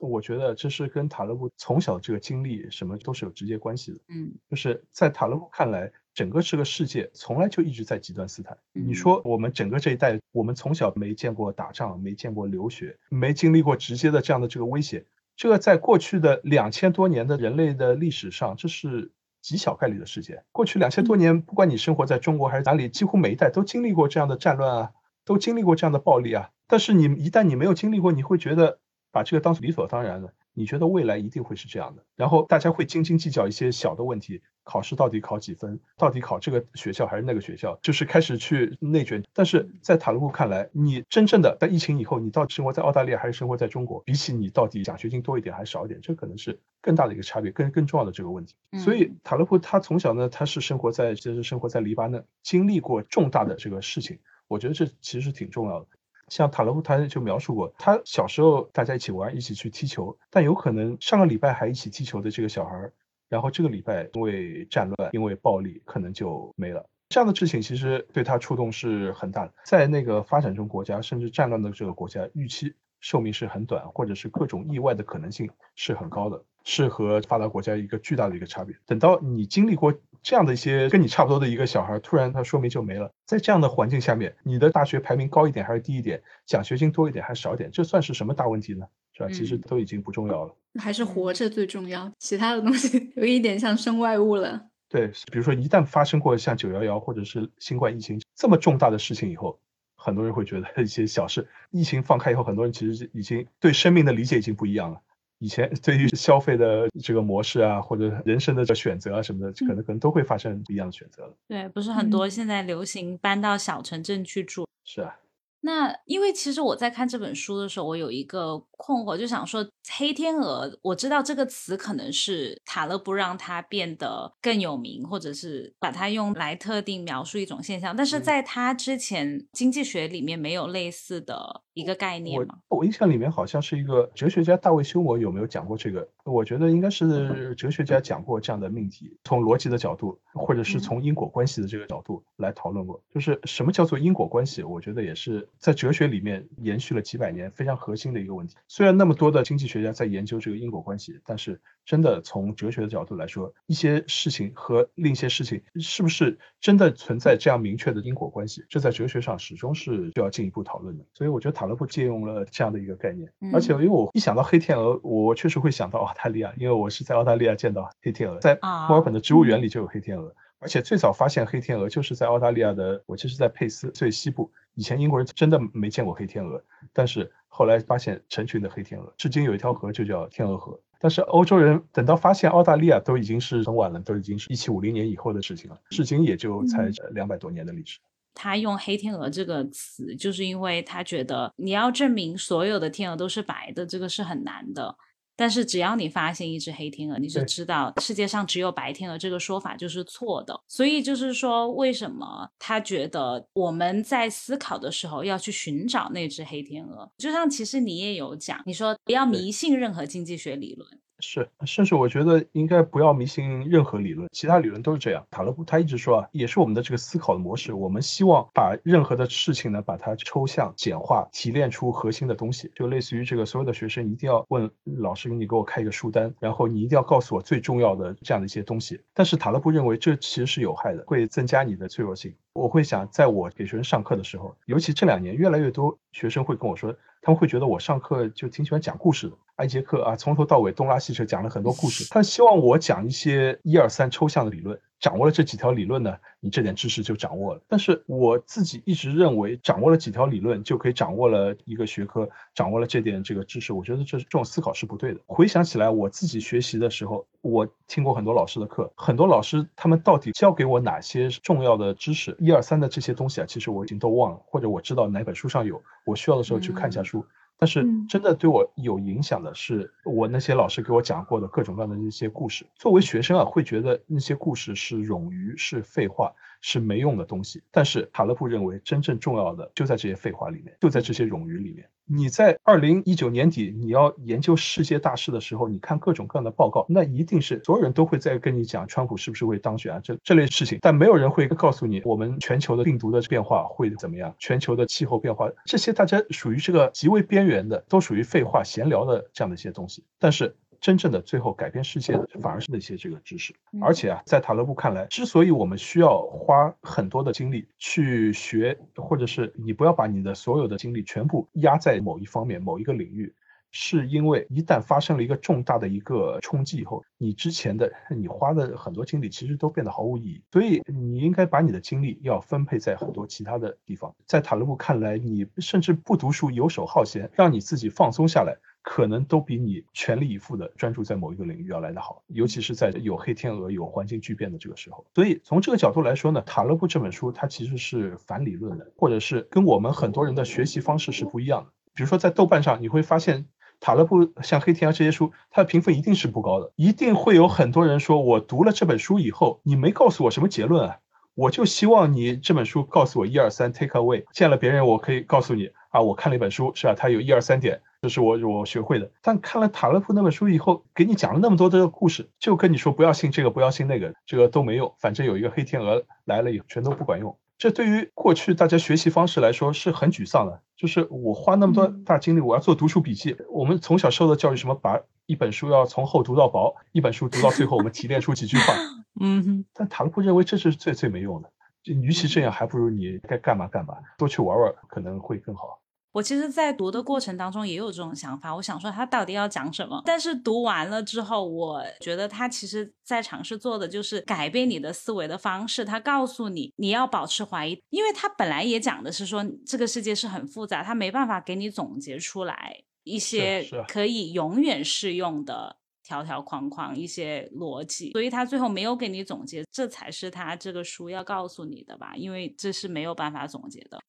我觉得这是跟塔勒布从小这个经历什么都是有直接关系的。嗯，就是在塔勒布看来。整个这个世界从来就一直在极端斯坦。你说我们整个这一代，我们从小没见过打仗，没见过流血，没经历过直接的这样的这个威胁，这个在过去的两千多年的人类的历史上，这是极小概率的事件。过去两千多年，不管你生活在中国还是哪里，几乎每一代都经历过这样的战乱啊，都经历过这样的暴力啊。但是你一旦你没有经历过，你会觉得把这个当做理所当然的。你觉得未来一定会是这样的，然后大家会斤斤计较一些小的问题，考试到底考几分，到底考这个学校还是那个学校，就是开始去内卷。但是在塔勒布看来，你真正的在疫情以后，你到底生活在澳大利亚还是生活在中国，比起你到底奖学金多一点还是少一点，这可能是更大的一个差别，更更重要的这个问题。所以塔勒布他从小呢，他是生活在就是生活在黎巴嫩，经历过重大的这个事情，我觉得这其实挺重要的。像塔勒布他就描述过，他小时候大家一起玩，一起去踢球，但有可能上个礼拜还一起踢球的这个小孩，然后这个礼拜因为战乱、因为暴力，可能就没了。这样的事情其实对他触动是很大的。在那个发展中国家，甚至战乱的这个国家，预期寿命是很短，或者是各种意外的可能性是很高的，是和发达国家一个巨大的一个差别。等到你经历过。这样的一些跟你差不多的一个小孩，突然他说明就没了。在这样的环境下面，你的大学排名高一点还是低一点，奖学金多一点还是少一点，这算是什么大问题呢？是吧？其实都已经不重要了，还是活着最重要。其他的东西有一点像身外物了。对，比如说一旦发生过像九幺幺或者是新冠疫情这么重大的事情以后，很多人会觉得一些小事。疫情放开以后，很多人其实已经对生命的理解已经不一样了。以前 对于消费的这个模式啊，或者人生的这选择啊什么的，可能可能都会发生不一样的选择了。对，不是很多现在流行搬到小城镇去住。是啊。那因为其实我在看这本书的时候，我有一个困惑，就想说黑天鹅，我知道这个词可能是塔勒布让它变得更有名，或者是把它用来特定描述一种现象，但是在它之前经济学里面没有类似的一个概念吗？我印象里面好像是一个哲学家大卫休谟有没有讲过这个？我觉得应该是哲学家讲过这样的命题，从逻辑的角度，或者是从因果关系的这个角度来讨论过，就是什么叫做因果关系？我觉得也是在哲学里面延续了几百年非常核心的一个问题。虽然那么多的经济学家在研究这个因果关系，但是真的从哲学的角度来说，一些事情和另一些事情是不是真的存在这样明确的因果关系，这在哲学上始终是需要进一步讨论的。所以我觉得塔勒布借用了这样的一个概念，而且因为我一想到黑天鹅，我确实会想到澳大利亚，因为我是在澳大利亚见到黑天鹅，在墨尔本的植物园里就有黑天鹅。而且最早发现黑天鹅就是在澳大利亚的，我其实在佩斯最西部。以前英国人真的没见过黑天鹅，但是后来发现成群的黑天鹅，至今有一条河就叫天鹅河。但是欧洲人等到发现澳大利亚都已经是很晚了，都已经是一七五零年以后的事情了，至今也就才两百多年的历史。他用黑天鹅这个词，就是因为他觉得你要证明所有的天鹅都是白的，这个是很难的。但是只要你发现一只黑天鹅，你就知道世界上只有白天鹅这个说法就是错的。所以就是说，为什么他觉得我们在思考的时候要去寻找那只黑天鹅？就像其实你也有讲，你说不要迷信任何经济学理论。是，甚至我觉得应该不要迷信任何理论，其他理论都是这样。塔勒布他一直说啊，也是我们的这个思考的模式。我们希望把任何的事情呢，把它抽象、简化、提炼出核心的东西，就类似于这个所有的学生一定要问老师，你给我开一个书单，然后你一定要告诉我最重要的这样的一些东西。但是塔勒布认为这其实是有害的，会增加你的脆弱性。我会想，在我给学生上课的时候，尤其这两年，越来越多学生会跟我说，他们会觉得我上课就挺喜欢讲故事的。一节课啊，从头到尾东拉西扯讲了很多故事。他希望我讲一些一二三抽象的理论，掌握了这几条理论呢，你这点知识就掌握了。但是我自己一直认为，掌握了几条理论就可以掌握了一个学科，掌握了这点这个知识，我觉得这这种思考是不对的。回想起来，我自己学习的时候，我听过很多老师的课，很多老师他们到底教给我哪些重要的知识，一二三的这些东西啊，其实我已经都忘了，或者我知道哪本书上有，我需要的时候去看一下书。但是真的对我有影响的是，我那些老师给我讲过的各种各样的那些故事。作为学生啊，会觉得那些故事是冗余、是废话、是没用的东西。但是塔勒布认为，真正重要的就在这些废话里面，就在这些冗余里面。你在二零一九年底你要研究世界大事的时候，你看各种各样的报告，那一定是所有人都会在跟你讲川普是不是会当选啊这这类事情，但没有人会告诉你我们全球的病毒的变化会怎么样，全球的气候变化这些大家属于这个极为边缘的，都属于废话闲聊的这样的一些东西，但是。真正的最后改变世界的，反而是那些这个知识。而且啊，在塔勒布看来，之所以我们需要花很多的精力去学，或者是你不要把你的所有的精力全部压在某一方面、某一个领域，是因为一旦发生了一个重大的一个冲击以后，你之前的你花的很多精力其实都变得毫无意义。所以你应该把你的精力要分配在很多其他的地方。在塔勒布看来，你甚至不读书、游手好闲，让你自己放松下来。可能都比你全力以赴的专注在某一个领域要来得好，尤其是在有黑天鹅、有环境巨变的这个时候。所以从这个角度来说呢，塔勒布这本书它其实是反理论的，或者是跟我们很多人的学习方式是不一样的。比如说在豆瓣上，你会发现塔勒布像黑天鹅这些书，它的评分一定是不高的，一定会有很多人说，我读了这本书以后，你没告诉我什么结论啊，我就希望你这本书告诉我一二三，take away。见了别人，我可以告诉你啊，我看了一本书，是吧？它有一二三点。这是我我学会的，但看了塔勒布那本书以后，给你讲了那么多的故事，就跟你说不要信这个，不要信那个，这个都没用。反正有一个黑天鹅来了以后，全都不管用。这对于过去大家学习方式来说是很沮丧的。就是我花那么多大精力，我要做读书笔记。我们从小受的教育，什么把一本书要从厚读到薄，一本书读到最后，我们提炼出几句话。嗯，但塔勒布认为这是最最没用的。与其这样，还不如你该干嘛干嘛，多去玩玩，可能会更好。我其实，在读的过程当中也有这种想法。我想说，他到底要讲什么？但是读完了之后，我觉得他其实在尝试做的就是改变你的思维的方式。他告诉你，你要保持怀疑，因为他本来也讲的是说，这个世界是很复杂，他没办法给你总结出来一些可以永远适用的条条框框、一些逻辑，所以他最后没有给你总结。这才是他这个书要告诉你的吧？因为这是没有办法总结的。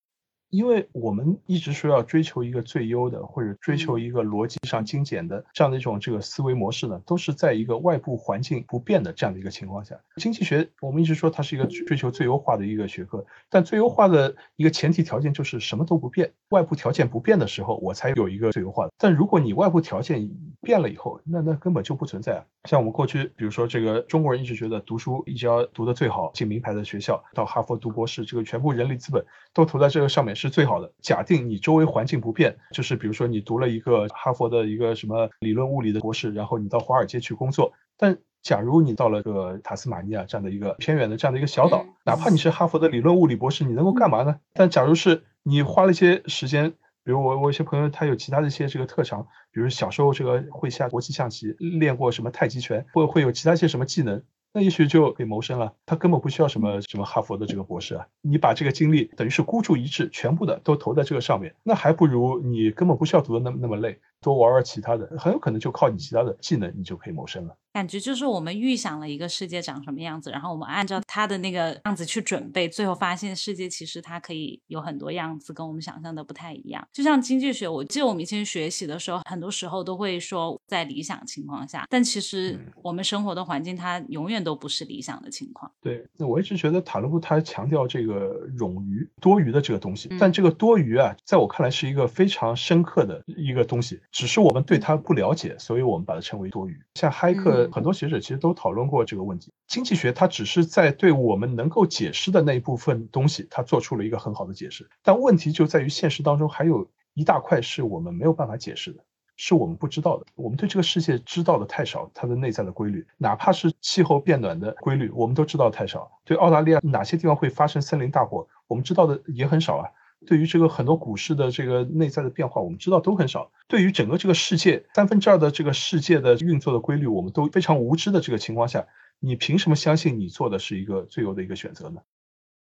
因为我们一直说要追求一个最优的，或者追求一个逻辑上精简的这样的一种这个思维模式呢，都是在一个外部环境不变的这样的一个情况下。经济学我们一直说它是一个追求最优化的一个学科，但最优化的一个前提条件就是什么都不变，外部条件不变的时候，我才有一个最优化的。但如果你外部条件变了以后，那那根本就不存在啊。像我们过去，比如说这个中国人一直觉得读书一直要读得最好，进名牌的学校，到哈佛读博士，这个全部人力资本都投在这个上面是最好的。假定你周围环境不变，就是比如说你读了一个哈佛的一个什么理论物理的博士，然后你到华尔街去工作。但假如你到了个塔斯马尼亚这样的一个偏远的这样的一个小岛，哪怕你是哈佛的理论物理博士，你能够干嘛呢？但假如是你花了一些时间，比如我我一些朋友他有其他的一些这个特长，比如小时候这个会下国际象棋，练过什么太极拳，或会有其他一些什么技能。那也许就可以谋生了，他根本不需要什么什么哈佛的这个博士啊，你把这个精力等于是孤注一掷，全部的都投在这个上面，那还不如你根本不需要读的那么那么累，多玩玩其他的，很有可能就靠你其他的技能，你就可以谋生了。感觉就是我们预想了一个世界长什么样子，然后我们按照它的那个样子去准备，最后发现世界其实它可以有很多样子，跟我们想象的不太一样。就像经济学，我记得我们以前学习的时候，很多时候都会说在理想情况下，但其实我们生活的环境它永远都不是理想的情况。对，那我一直觉得塔勒布他强调这个冗余、多余的这个东西，但这个多余啊，在我看来是一个非常深刻的一个东西，只是我们对它不了解，所以我们把它称为多余。像嗨克。很多学者其实都讨论过这个问题。经济学它只是在对我们能够解释的那一部分东西，它做出了一个很好的解释。但问题就在于现实当中还有一大块是我们没有办法解释的，是我们不知道的。我们对这个世界知道的太少，它的内在的规律，哪怕是气候变暖的规律，我们都知道太少。对澳大利亚哪些地方会发生森林大火，我们知道的也很少啊。对于这个很多股市的这个内在的变化，我们知道都很少。对于整个这个世界三分之二的这个世界的运作的规律，我们都非常无知的这个情况下，你凭什么相信你做的是一个最优的一个选择呢？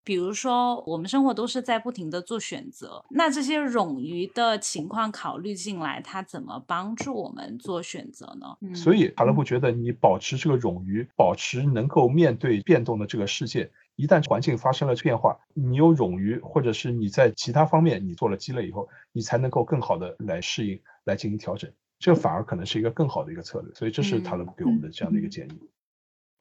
比如说，我们生活都是在不停的做选择，那这些冗余的情况考虑进来，它怎么帮助我们做选择呢？所以，卡勒布觉得你保持这个冗余，保持能够面对变动的这个世界。一旦环境发生了变化，你有冗余，或者是你在其他方面你做了积累以后，你才能够更好的来适应，来进行调整，这反而可能是一个更好的一个策略。所以这是塔勒布给我们的这样的一个建议。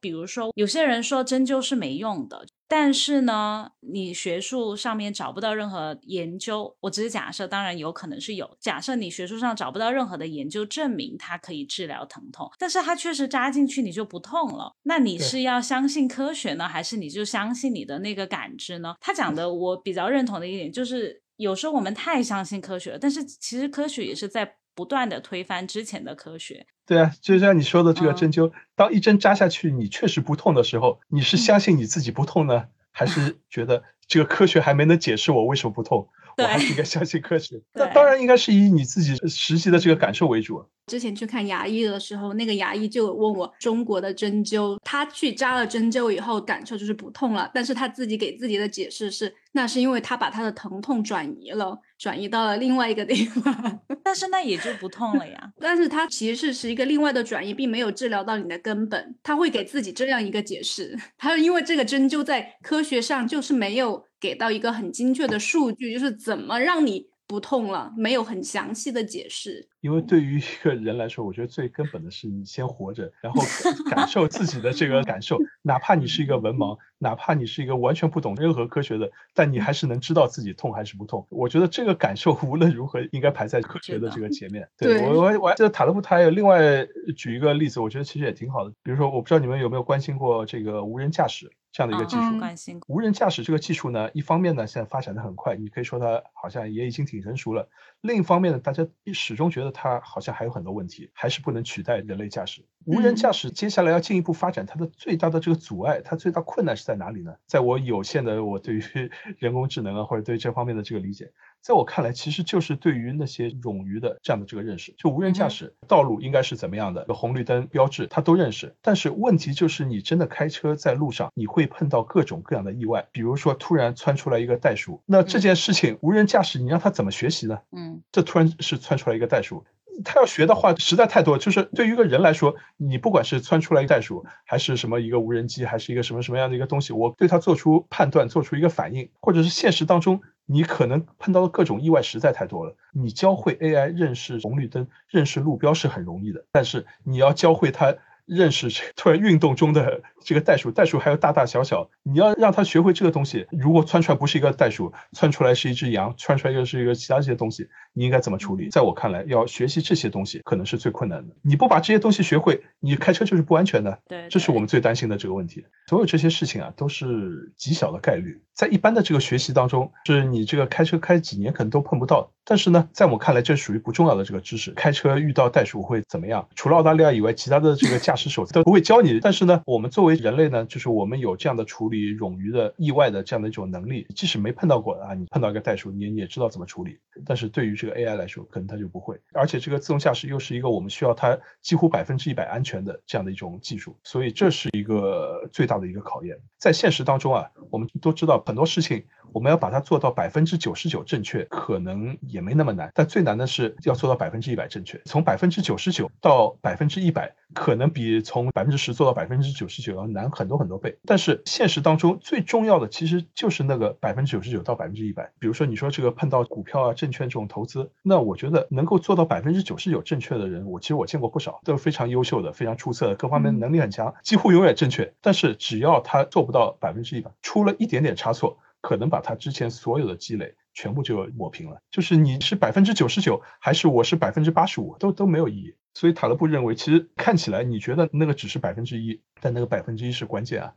比如说，有些人说针灸是没用的。但是呢，你学术上面找不到任何研究，我只是假设，当然有可能是有。假设你学术上找不到任何的研究证明它可以治疗疼痛，但是它确实扎进去你就不痛了，那你是要相信科学呢，还是你就相信你的那个感知呢？他讲的我比较认同的一点就是，有时候我们太相信科学了，但是其实科学也是在不断的推翻之前的科学。对啊，就像你说的这个针灸，当一针扎下去你确实不痛的时候，你是相信你自己不痛呢，还是 觉得这个科学还没能解释我为什么不痛？我还是应该相信科学。那当然应该是以你自己实际的这个感受为主。之前去看牙医的时候，那个牙医就问我中国的针灸，他去扎了针灸以后感受就是不痛了，但是他自己给自己的解释是，那是因为他把他的疼痛转移了，转移到了另外一个地方。但是那也就不痛了呀。但是它其实是一个另外的转移，并没有治疗到你的根本。他会给自己这样一个解释，他因为这个针灸在科学上就是没有给到一个很精确的数据，就是怎么让你。不痛了，没有很详细的解释。因为对于一个人来说，我觉得最根本的是你先活着，然后感受自己的这个感受。哪怕你是一个文盲，哪怕你是一个完全不懂任何科学的，但你还是能知道自己痛还是不痛。我觉得这个感受无论如何应该排在科学的这个前面。对我，我我还记得塔勒布他有另外举一个例子，我觉得其实也挺好的。比如说，我不知道你们有没有关心过这个无人驾驶。这样的一个技术，无人驾驶这个技术呢，一方面呢，现在发展的很快，你可以说它好像也已经挺成熟了；另一方面呢，大家始终觉得它好像还有很多问题，还是不能取代人类驾驶。无人驾驶接下来要进一步发展，它的最大的这个阻碍，它最大困难是在哪里呢？在我有限的我对于 人工智能啊，或者对这方面的这个理解。在我看来，其实就是对于那些冗余的这样的这个认识，就无人驾驶道路应该是怎么样的，红绿灯标志它都认识。但是问题就是，你真的开车在路上，你会碰到各种各样的意外，比如说突然窜出来一个袋鼠，那这件事情无人驾驶你让它怎么学习呢？嗯，这突然是窜出来一个袋鼠，他要学的话实在太多。就是对于一个人来说，你不管是窜出来一个袋鼠，还是什么一个无人机，还是一个什么什么样的一个东西，我对它做出判断，做出一个反应，或者是现实当中。你可能碰到的各种意外实在太多了。你教会 AI 认识红绿灯、认识路标是很容易的，但是你要教会它。认识突然运动中的这个袋鼠，袋鼠还有大大小小，你要让他学会这个东西。如果窜出来不是一个袋鼠，窜出来是一只羊，窜出来又是一个其他这些东西，你应该怎么处理？在我看来，要学习这些东西可能是最困难的。你不把这些东西学会，你开车就是不安全的。对，这是我们最担心的这个问题。所有这些事情啊，都是极小的概率，在一般的这个学习当中，是你这个开车开几年可能都碰不到。但是呢，在我看来，这属于不重要的这个知识。开车遇到袋鼠会怎么样？除了澳大利亚以外，其他的这个驾驶手册都不会教你。但是呢，我们作为人类呢，就是我们有这样的处理冗余的意外的这样的一种能力。即使没碰到过啊，你碰到一个袋鼠，你你也知道怎么处理。但是对于这个 AI 来说，可能它就不会。而且这个自动驾驶又是一个我们需要它几乎百分之一百安全的这样的一种技术，所以这是一个最大的一个考验。在现实当中啊，我们都知道很多事情。我们要把它做到百分之九十九正确，可能也没那么难，但最难的是要做到百分之一百正确。从百分之九十九到百分之一百，可能比从百分之十做到百分之九十九要难很多很多倍。但是现实当中最重要的其实就是那个百分之九十九到百分之一百。比如说你说这个碰到股票啊、证券这种投资，那我觉得能够做到百分之九十九正确的人，我其实我见过不少，都是非常优秀的、非常出色的，各方面能力很强，几乎永远正确。但是只要他做不到百分之一百，出了一点点差错。可能把他之前所有的积累全部就抹平了，就是你是百分之九十九，还是我是百分之八十五，都都没有意义。所以塔勒布认为，其实看起来你觉得那个只是百分之一，但那个百分之一是关键啊。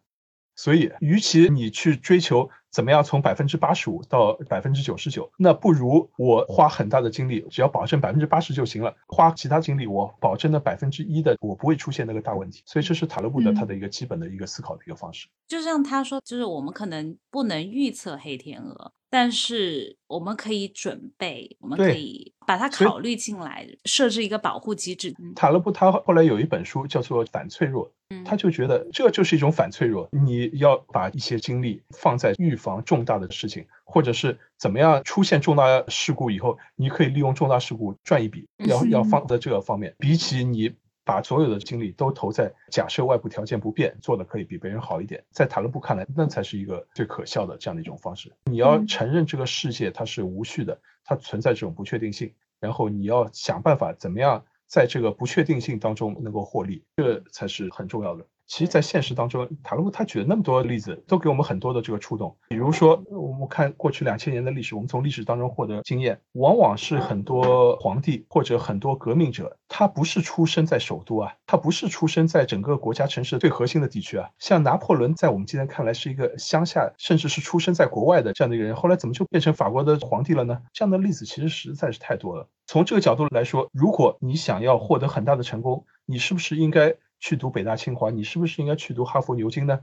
所以，与其你去追求怎么样从百分之八十五到百分之九十九，那不如我花很大的精力，只要保证百分之八十就行了。花其他精力，我保证了百分之一的，我不会出现那个大问题。所以，这是塔勒布的他的一个基本的一个思考的一个方式。就像他说，就是我们可能不能预测黑天鹅。但是我们可以准备，我们可以把它考虑进来，设置一个保护机制。塔勒布他后来有一本书叫做《反脆弱》，他就觉得这就是一种反脆弱。你要把一些精力放在预防重大的事情，或者是怎么样出现重大事故以后，你可以利用重大事故赚一笔，要要放在这个方面，比起你。把所有的精力都投在假设外部条件不变，做的可以比别人好一点，在塔勒布看来，那才是一个最可笑的这样的一种方式。你要承认这个世界它是无序的，它存在这种不确定性，然后你要想办法怎么样在这个不确定性当中能够获利，这才是很重要的。其实，在现实当中，塔勒布他举了那么多例子，都给我们很多的这个触动。比如说，我们看过去两千年的历史，我们从历史当中获得经验，往往是很多皇帝或者很多革命者，他不是出生在首都啊，他不是出生在整个国家城市最核心的地区啊。像拿破仑，在我们今天看来是一个乡下，甚至是出生在国外的这样的一个人，后来怎么就变成法国的皇帝了呢？这样的例子其实实在是太多了。从这个角度来说，如果你想要获得很大的成功，你是不是应该？去读北大清华，你是不是应该去读哈佛牛津呢？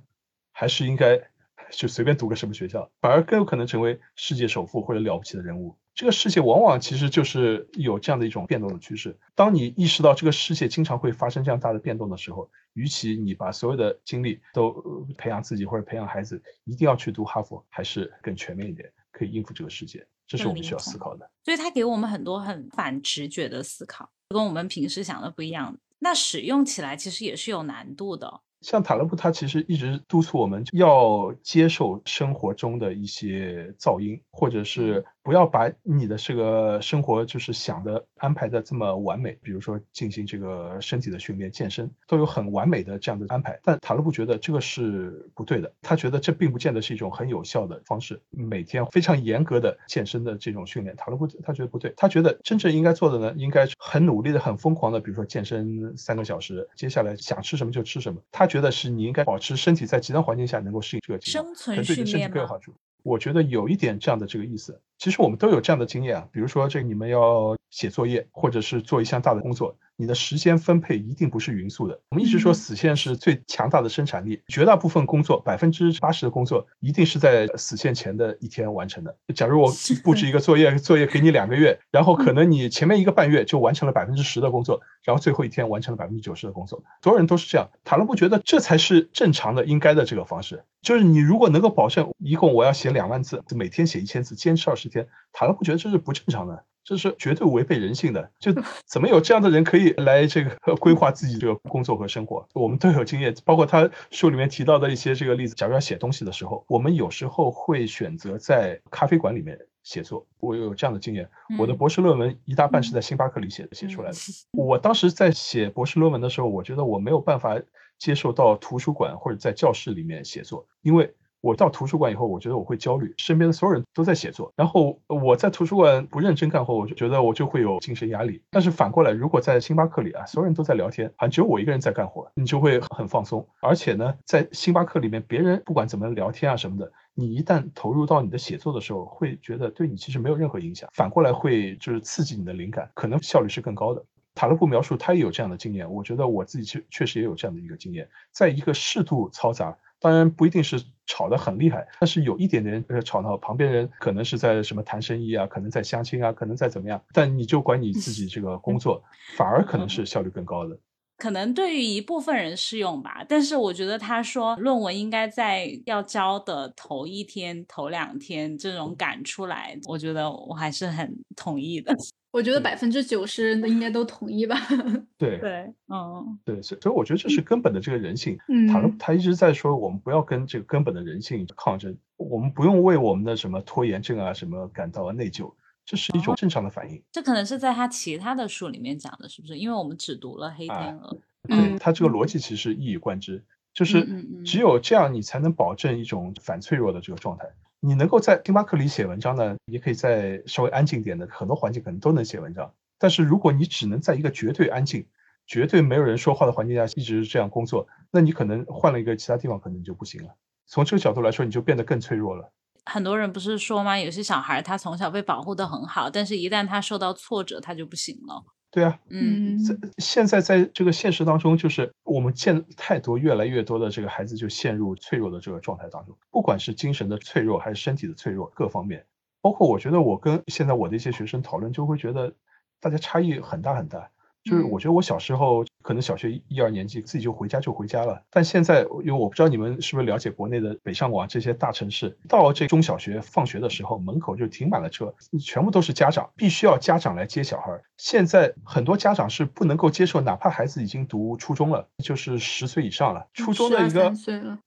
还是应该 就随便读个什么学校，反而更有可能成为世界首富或者了不起的人物？这个世界往往其实就是有这样的一种变动的趋势。当你意识到这个世界经常会发生这样大的变动的时候，与其你把所有的精力都培养自己或者培养孩子，一定要去读哈佛，还是更全面一点，可以应付这个世界？这是我们需要思考的。所以他给我们很多很反直觉的思考，跟我们平时想的不一样。那使用起来其实也是有难度的。像塔勒布，他其实一直督促我们要接受生活中的一些噪音，或者是。不要把你的这个生活就是想的安排的这么完美，比如说进行这个身体的训练、健身，都有很完美的这样的安排。但塔勒布觉得这个是不对的，他觉得这并不见得是一种很有效的方式。每天非常严格的健身的这种训练，塔勒布他觉得不对。他觉得真正应该做的呢，应该很努力的、很疯狂的，比如说健身三个小时，接下来想吃什么就吃什么。他觉得是你应该保持身体在极端环境下能够适应这个生存训练更有好处。我觉得有一点这样的这个意思。其实我们都有这样的经验啊，比如说这你们要写作业，或者是做一项大的工作。你的时间分配一定不是匀速的。我们一直说死线是最强大的生产力，绝大部分工作，百分之八十的工作一定是在死线前的一天完成的。假如我布置一个作业，作业给你两个月，然后可能你前面一个半月就完成了百分之十的工作，然后最后一天完成了百分之九十的工作。所有人都是这样。塔勒布觉得这才是正常的、应该的这个方式。就是你如果能够保证一共我要写两万字，每天写一千字，坚持二十天，塔勒布觉得这是不正常的。这是绝对违背人性的，就怎么有这样的人可以来这个 规划自己这个工作和生活？我们都有经验，包括他书里面提到的一些这个例子。假如要写东西的时候，我们有时候会选择在咖啡馆里面写作，我有这样的经验。我的博士论文一大半是在星巴克里写写出来的。我当时在写博士论文的时候，我觉得我没有办法接受到图书馆或者在教室里面写作，因为。我到图书馆以后，我觉得我会焦虑，身边的所有人都在写作，然后我在图书馆不认真干活，我就觉得我就会有精神压力。但是反过来，如果在星巴克里啊，所有人都在聊天，好像只有我一个人在干活，你就会很放松。而且呢，在星巴克里面，别人不管怎么聊天啊什么的，你一旦投入到你的写作的时候，会觉得对你其实没有任何影响，反过来会就是刺激你的灵感，可能效率是更高的。塔勒布描述他也有这样的经验，我觉得我自己确确实也有这样的一个经验，在一个适度嘈杂。当然不一定是吵得很厉害，但是有一点点呃吵闹，旁边人可能是在什么谈生意啊，可能在相亲啊，可能在怎么样，但你就管你自己这个工作，反而可能是效率更高的。可能对于一部分人适用吧，但是我觉得他说论文应该在要交的头一天、头两天这种赶出来，我觉得我还是很同意的。我觉得百分之九十人的应该都同意吧。对对，嗯，对，所以所以我觉得这是根本的这个人性。嗯，他他一直在说，我们不要跟这个根本的人性抗争，我们不用为我们的什么拖延症啊什么感到内疚，这是一种正常的反应。这可能是在他其他的书里面讲的，是不是？因为我们只读了《黑天鹅》。对他这个逻辑其实一以贯之，就是只有这样，你才能保证一种反脆弱的这个状态。你能够在星巴克里写文章呢，也可以在稍微安静点的很多环境可能都能写文章。但是如果你只能在一个绝对安静、绝对没有人说话的环境下一直这样工作，那你可能换了一个其他地方可能就不行了。从这个角度来说，你就变得更脆弱了。很多人不是说吗？有些小孩他从小被保护的很好，但是一旦他受到挫折，他就不行了。对啊，嗯，在现在在这个现实当中，就是我们见太多越来越多的这个孩子就陷入脆弱的这个状态当中，不管是精神的脆弱还是身体的脆弱，各方面，包括我觉得我跟现在我的一些学生讨论，就会觉得大家差异很大很大。就是我觉得我小时候可能小学一二年级自己就回家就回家了，但现在因为我不知道你们是不是了解国内的北上广这些大城市，到这中小学放学的时候，门口就停满了车，全部都是家长，必须要家长来接小孩。现在很多家长是不能够接受，哪怕孩子已经读初中了，就是十岁以上了，初中的一个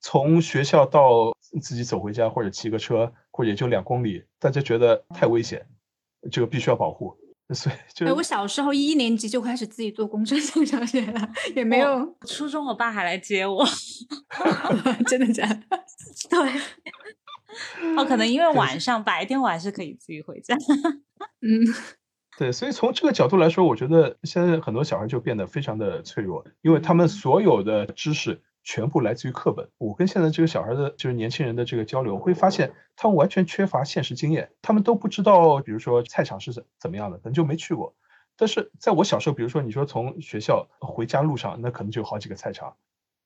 从学校到自己走回家或者骑个车，或者也就两公里，大家觉得太危险，这个必须要保护。所以，就我小时候一年级就开始自己坐公车上小学了，也没有初中，我爸还来接我 真的假的？对，哦，可能因为晚上，白天我还是可以自己回家。嗯，对，所以从这个角度来说，我觉得现在很多小孩就变得非常的脆弱，因为他们所有的知识。全部来自于课本。我跟现在这个小孩的，就是年轻人的这个交流，会发现他们完全缺乏现实经验，他们都不知道，比如说菜场是怎怎么样的，可能就没去过。但是在我小时候，比如说你说从学校回家路上，那可能就有好几个菜场，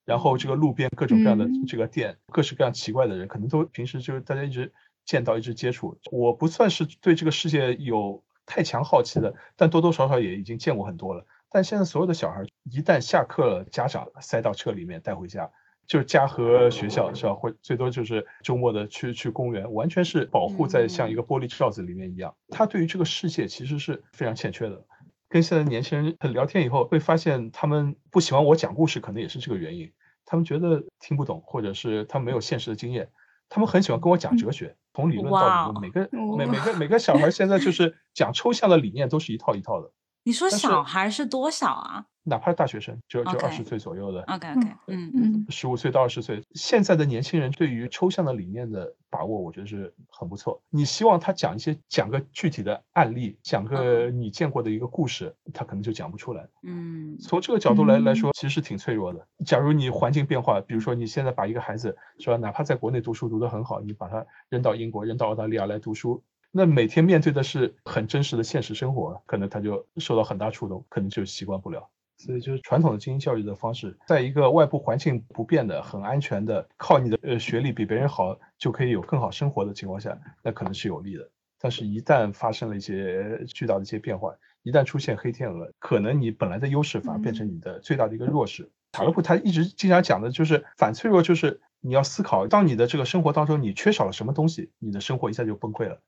然后这个路边各种各样的这个店，各式各样奇怪的人，可能都平时就是大家一直见到，一直接触。我不算是对这个世界有太强好奇的，但多多少少也已经见过很多了。但现在所有的小孩一旦下课了，家长塞到车里面带回家，就是家和学校是吧？或最多就是周末的去去公园，完全是保护在像一个玻璃罩子里面一样。他对于这个世界其实是非常欠缺的。跟现在年轻人聊天以后，会发现他们不喜欢我讲故事，可能也是这个原因。他们觉得听不懂，或者是他们没有现实的经验。他们很喜欢跟我讲哲学，从理论到理论，每个每每 个每个小孩现在就是讲抽象的理念，都是一套一套的。你说小孩是多小啊？哪怕是大学生，就就二十岁左右的。OK OK，嗯嗯，十五岁到二十岁，现在的年轻人对于抽象的理念的把握，我觉得是很不错。你希望他讲一些，讲个具体的案例，讲个你见过的一个故事，他可能就讲不出来。嗯，从这个角度来来说，其实是挺脆弱的。假如你环境变化，比如说你现在把一个孩子是吧，哪怕在国内读书读得很好，你把他扔到英国、扔到澳大利亚来读书。那每天面对的是很真实的现实生活，可能他就受到很大触动，可能就习惯不了。所以就是传统的精英教育的方式，在一个外部环境不变的、很安全的，靠你的呃学历比别人好就可以有更好生活的情况下，那可能是有利的。但是，一旦发生了一些巨大的一些变化，一旦出现黑天鹅，可能你本来的优势反而变成你的最大的一个弱势。塔勒布他一直经常讲的就是反脆弱，就是你要思考，当你的这个生活当中你缺少了什么东西，你的生活一下就崩溃了。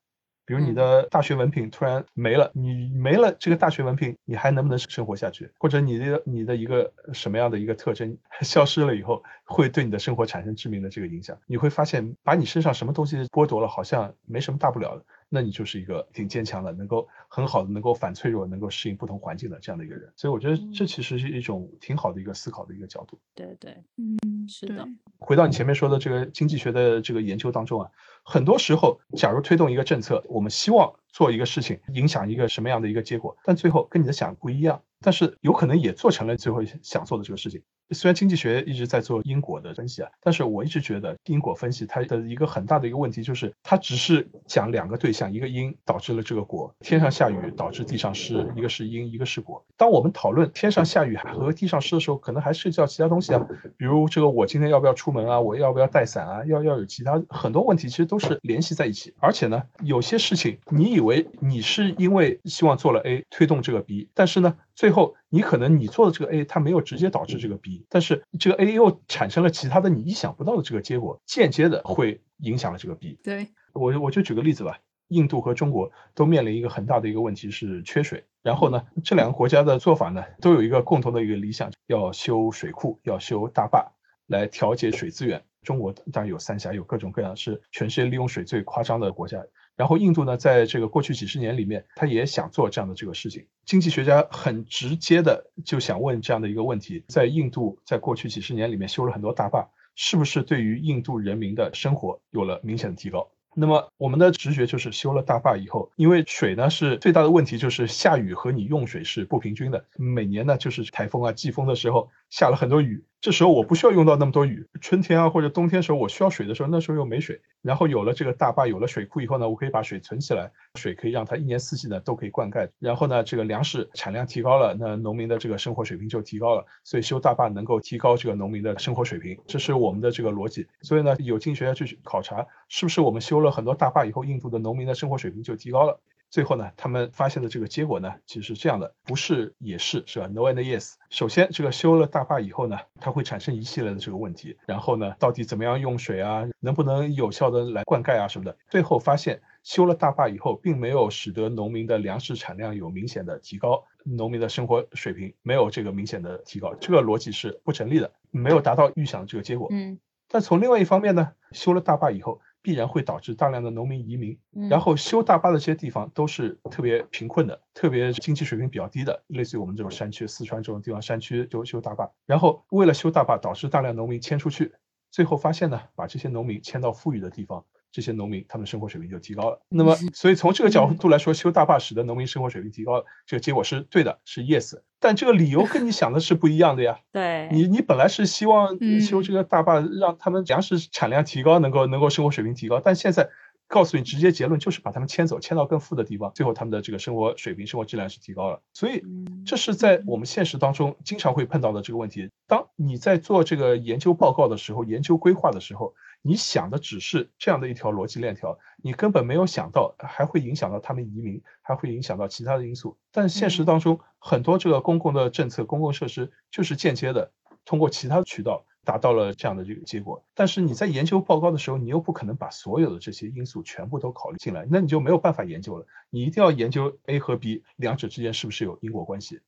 比如你的大学文凭突然没了，你没了这个大学文凭，你还能不能生活下去？或者你的你的一个什么样的一个特征 消失了以后，会对你的生活产生致命的这个影响？你会发现，把你身上什么东西剥夺了，好像没什么大不了的，那你就是一个挺坚强的，能够很好的能够反脆弱，能够适应不同环境的这样的一个人。所以我觉得这其实是一种挺好的一个思考的一个角度。对对，嗯，是的。回到你前面说的这个经济学的这个研究当中啊，很多时候，假如推动一个政策，我们希望做一个事情，影响一个什么样的一个结果，但最后跟你的想不一样，但是有可能也做成了最后想做的这个事情。虽然经济学一直在做因果的分析啊，但是我一直觉得因果分析它的一个很大的一个问题就是，它只是讲两个对象，一个因导致了这个果，天上下雨导致地上湿，一个是因，一个是果。当我们讨论天上下雨和地上湿的时候，可能还涉及到其他东西啊，比如这个我今天要不要出门啊，我要不要带伞啊，要要有其他很多问题，其实都是联系在一起。而且呢，有些事情你以为你是因为希望做了 A 推动这个 B，但是呢，最后。你可能你做的这个 A，它没有直接导致这个 B，但是这个 A 又产生了其他的你意想不到的这个结果，间接的会影响了这个 B。对我我就举个例子吧，印度和中国都面临一个很大的一个问题是缺水，然后呢，这两个国家的做法呢都有一个共同的一个理想，要修水库，要修大坝来调节水资源。中国当然有三峡，有各种各样是全世界利用水最夸张的国家。然后印度呢，在这个过去几十年里面，他也想做这样的这个事情。经济学家很直接的就想问这样的一个问题：在印度在过去几十年里面修了很多大坝，是不是对于印度人民的生活有了明显的提高？那么我们的直觉就是修了大坝以后，因为水呢是最大的问题，就是下雨和你用水是不平均的。每年呢就是台风啊、季风的时候下了很多雨。这时候我不需要用到那么多雨，春天啊或者冬天时候我需要水的时候，那时候又没水。然后有了这个大坝，有了水库以后呢，我可以把水存起来，水可以让它一年四季呢都可以灌溉。然后呢，这个粮食产量提高了，那农民的这个生活水平就提高了。所以修大坝能够提高这个农民的生活水平，这是我们的这个逻辑。所以呢，有经学家去考察，是不是我们修了很多大坝以后，印度的农民的生活水平就提高了？最后呢，他们发现的这个结果呢，其实是这样的，不是也是是吧？No and yes。首先，这个修了大坝以后呢，它会产生一系列的这个问题。然后呢，到底怎么样用水啊？能不能有效的来灌溉啊什么的？最后发现，修了大坝以后，并没有使得农民的粮食产量有明显的提高，农民的生活水平没有这个明显的提高，这个逻辑是不成立的，没有达到预想的这个结果。嗯。但从另外一方面呢，修了大坝以后。必然会导致大量的农民移民，然后修大坝的这些地方都是特别贫困的，特别经济水平比较低的，类似于我们这种山区，四川这种地方山区就修大坝，然后为了修大坝，导致大量农民迁出去，最后发现呢，把这些农民迁到富裕的地方。这些农民他们生活水平就提高了。那么，所以从这个角度来说，修大坝使得农民生活水平提高了，这个结果是对的，是 yes。但这个理由跟你想的是不一样的呀。对，你你本来是希望修这个大坝，让他们粮食产量提高，能够能够生活水平提高，但现在。告诉你，直接结论就是把他们迁走，迁到更富的地方，最后他们的这个生活水平、生活质量是提高了。所以，这是在我们现实当中经常会碰到的这个问题。当你在做这个研究报告的时候、研究规划的时候，你想的只是这样的一条逻辑链条，你根本没有想到还会影响到他们移民，还会影响到其他的因素。但现实当中，很多这个公共的政策、公共设施就是间接的通过其他渠道。达到了这样的这个结果，但是你在研究报告的时候，你又不可能把所有的这些因素全部都考虑进来，那你就没有办法研究了。你一定要研究 A 和 B 两者之间是不是有因果关系，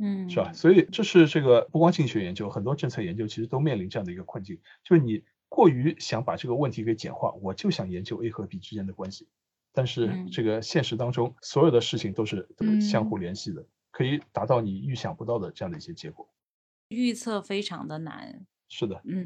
嗯，是吧？所以这是这个不光经济学研究，很多政策研究其实都面临这样的一个困境，就是你过于想把这个问题给简化，我就想研究 A 和 B 之间的关系，但是这个现实当中所有的事情都是相互联系的，可以达到你预想不到的这样的一些结果，预测非常的难。是的，嗯，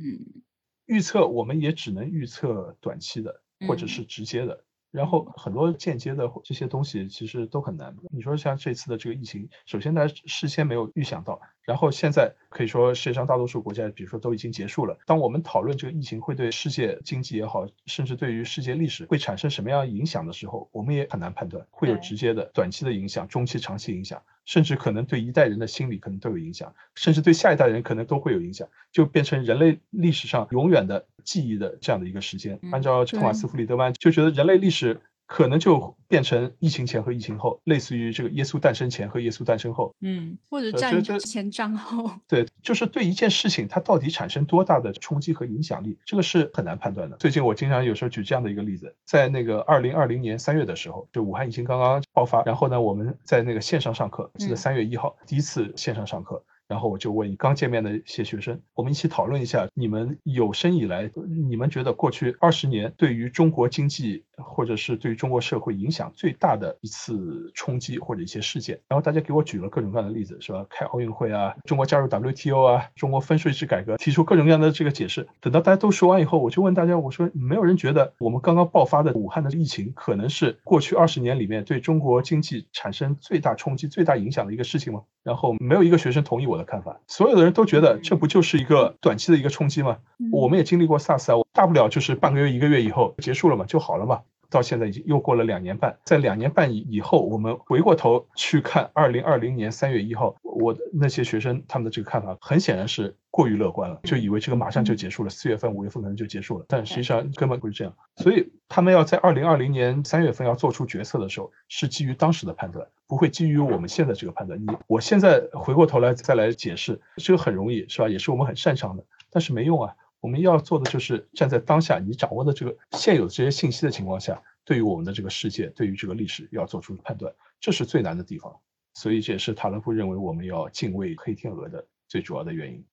预测我们也只能预测短期的，或者是直接的。然后很多间接的这些东西其实都很难。你说像这次的这个疫情，首先它事先没有预想到，然后现在可以说世界上大多数国家，比如说都已经结束了。当我们讨论这个疫情会对世界经济也好，甚至对于世界历史会产生什么样影响的时候，我们也很难判断，会有直接的短期的影响、中期、长期影响，甚至可能对一代人的心理可能都有影响，甚至对下一代人可能都会有影响，就变成人类历史上永远的记忆的这样的一个时间。按照托马斯·弗里德曼就觉得人类历史。可能就变成疫情前和疫情后，类似于这个耶稣诞生前和耶稣诞生后，嗯，或者战争前战后。对，就是对一件事情它到底产生多大的冲击和影响力，这个是很难判断的。最近我经常有时候举这样的一个例子，在那个二零二零年三月的时候，就武汉疫情刚刚爆发，然后呢，我们在那个线上上课，记得三月一号第一次线上上课。然后我就问刚见面的一些学生，我们一起讨论一下，你们有生以来，你们觉得过去二十年对于中国经济或者是对中国社会影响最大的一次冲击或者一些事件。然后大家给我举了各种各样的例子，是吧？开奥运会啊，中国加入 WTO 啊，中国分税制改革，提出各种各样的这个解释。等到大家都说完以后，我就问大家，我说没有人觉得我们刚刚爆发的武汉的疫情可能是过去二十年里面对中国经济产生最大冲击、最大影响的一个事情吗？然后没有一个学生同意我的看法，所有的人都觉得这不就是一个短期的一个冲击吗？我们也经历过 SARS 啊，大不了就是半个月、一个月以后结束了嘛，就好了嘛。到现在已经又过了两年半，在两年半以以后，我们回过头去看二零二零年三月一号，我的那些学生他们的这个看法，很显然是过于乐观了，就以为这个马上就结束了，四月份、五月份可能就结束了，但实际上根本不是这样。所以他们要在二零二零年三月份要做出决策的时候，是基于当时的判断，不会基于我们现在这个判断。你我现在回过头来再来解释，这个很容易是吧？也是我们很擅长的，但是没用啊。我们要做的就是站在当下你掌握的这个现有这些信息的情况下，对于我们的这个世界，对于这个历史要做出判断，这是最难的地方。所以这也是塔勒夫认为我们要敬畏黑天鹅的最主要的原因。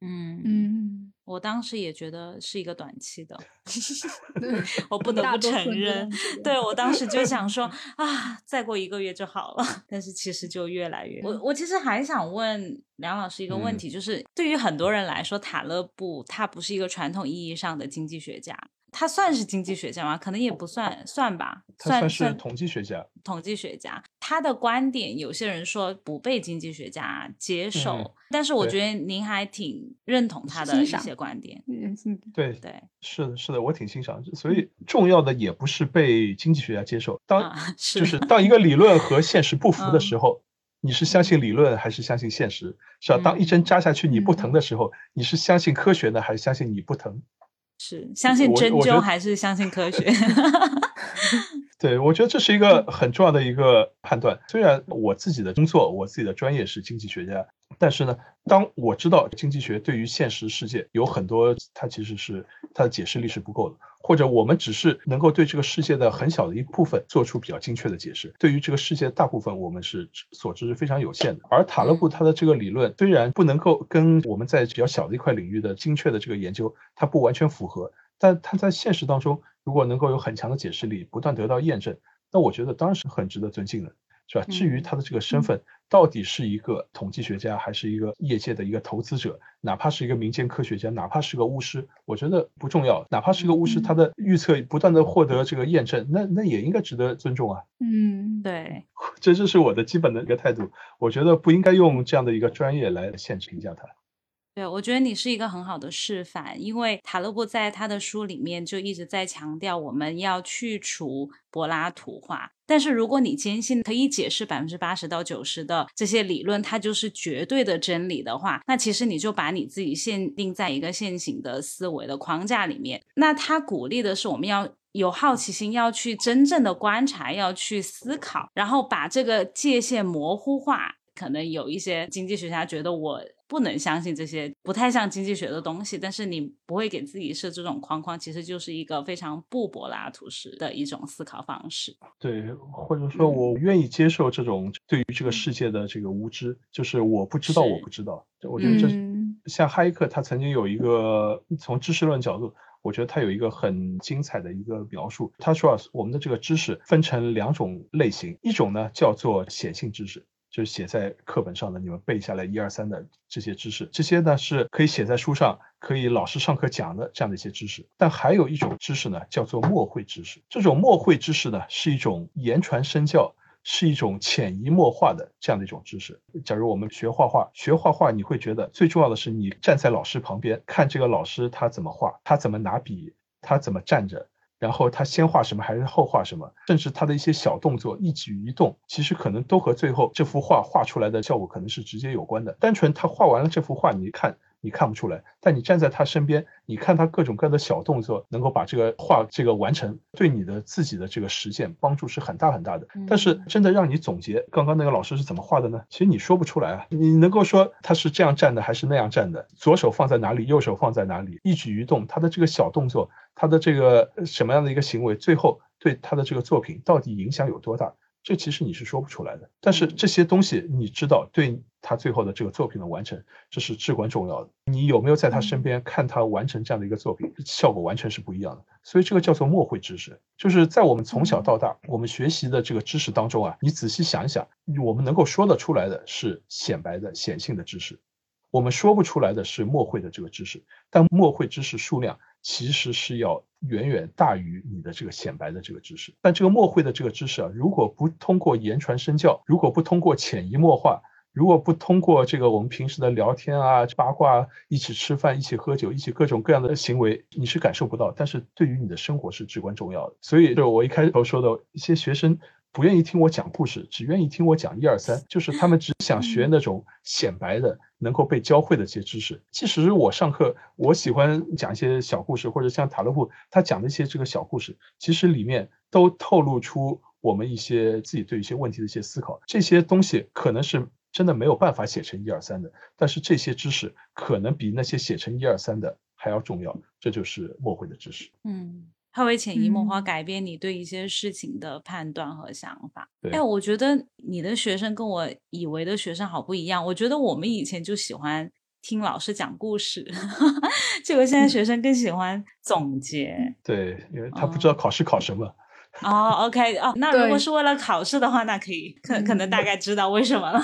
嗯嗯，我当时也觉得是一个短期的，我不得不承认，对我当时就想说 啊，再过一个月就好了。但是其实就越来越……我我其实还想问梁老师一个问题，就是对于很多人来说，塔勒布他不是一个传统意义上的经济学家。他算是经济学家吗？可能也不算，算吧。他算是统计学家。统计学家，他的观点，有些人说不被经济学家接受，但是我觉得您还挺认同他的一些观点。对对，是的，是的，我挺欣赏。所以重要的也不是被经济学家接受，当就是当一个理论和现实不 符的时候，你是相信理论还是相信现实？是吧？当一针扎下去你不疼的时候，你是相信科学呢，还是相信你不疼？是相信针灸还是相信科学？对，我觉得这是一个很重要的一个判断。虽然我自己的工作，我自己的专业是经济学家。但是呢，当我知道经济学对于现实世界有很多，它其实是它的解释力是不够的，或者我们只是能够对这个世界的很小的一部分做出比较精确的解释，对于这个世界大部分我们是所知是非常有限的。而塔勒布他的这个理论虽然不能够跟我们在比较小的一块领域的精确的这个研究，它不完全符合，但它在现实当中如果能够有很强的解释力，不断得到验证，那我觉得当然是很值得尊敬的。是吧？至于他的这个身份到底是一个统计学家，还是一个业界的一个投资者，哪怕是一个民间科学家，哪怕是个巫师，我觉得不重要。哪怕是个巫师，他的预测不断的获得这个验证，那那也应该值得尊重啊。嗯，对，这就是我的基本的一个态度。我觉得不应该用这样的一个专业来限制评价他。对，我觉得你是一个很好的示范，因为塔勒布在他的书里面就一直在强调我们要去除柏拉图化。但是如果你坚信可以解释百分之八十到九十的这些理论，它就是绝对的真理的话，那其实你就把你自己限定在一个现行的思维的框架里面。那他鼓励的是我们要有好奇心，要去真正的观察，要去思考，然后把这个界限模糊化。可能有一些经济学家觉得我。不能相信这些不太像经济学的东西，但是你不会给自己设这种框框，其实就是一个非常不柏拉图式的一种思考方式。对，或者说我愿意接受这种对于这个世界的这个无知，就是我不知道，我不知道。我觉得这像哈耶克，他曾经有一个从知识论角度，我觉得他有一个很精彩的一个描述。他说啊，我们的这个知识分成两种类型，一种呢叫做显性知识。就是写在课本上的，你们背下来一二三的这些知识，这些呢是可以写在书上，可以老师上课讲的这样的一些知识。但还有一种知识呢，叫做默会知识。这种默会知识呢，是一种言传身教，是一种潜移默化的这样的一种知识。假如我们学画画，学画画，你会觉得最重要的是你站在老师旁边，看这个老师他怎么画，他怎么拿笔，他怎么站着。然后他先画什么还是后画什么，甚至他的一些小动作、一举一动，其实可能都和最后这幅画画出来的效果可能是直接有关的。单纯他画完了这幅画，你一看。你看不出来，但你站在他身边，你看他各种各样的小动作，能够把这个画这个完成，对你的自己的这个实践帮助是很大很大的。但是真的让你总结刚刚那个老师是怎么画的呢？其实你说不出来啊。你能够说他是这样站的还是那样站的？左手放在哪里，右手放在哪里？一举一动，他的这个小动作，他的这个什么样的一个行为，最后对他的这个作品到底影响有多大？这其实你是说不出来的。但是这些东西你知道，对。他最后的这个作品的完成，这是至关重要的。你有没有在他身边看他完成这样的一个作品，效果完全是不一样的。所以这个叫做默会知识，就是在我们从小到大我们学习的这个知识当中啊，你仔细想一想，我们能够说得出来的是显白的显性的知识，我们说不出来的是默会的这个知识，但默会知识数量。其实是要远远大于你的这个显白的这个知识，但这个默会的这个知识啊，如果不通过言传身教，如果不通过潜移默化，如果不通过这个我们平时的聊天啊、八卦、一起吃饭、一起喝酒、一起各种各样的行为，你是感受不到。但是对于你的生活是至关重要的。所以，就我一开头说的一些学生。不愿意听我讲故事，只愿意听我讲一二三，就是他们只想学那种显摆的、能够被教会的一些知识。即使我上课，我喜欢讲一些小故事，或者像塔勒布他讲的一些这个小故事，其实里面都透露出我们一些自己对一些问题的一些思考。这些东西可能是真的没有办法写成一二三的，但是这些知识可能比那些写成一二三的还要重要。这就是默会的知识。嗯。它会潜移默化改变你对一些事情的判断和想法。哎，我觉得你的学生跟我以为的学生好不一样。我觉得我们以前就喜欢听老师讲故事，结果现在学生更喜欢总结。对，因为他不知道考试考什么。哦，OK，哦，那如果是为了考试的话，那可以可可能大概知道为什么了。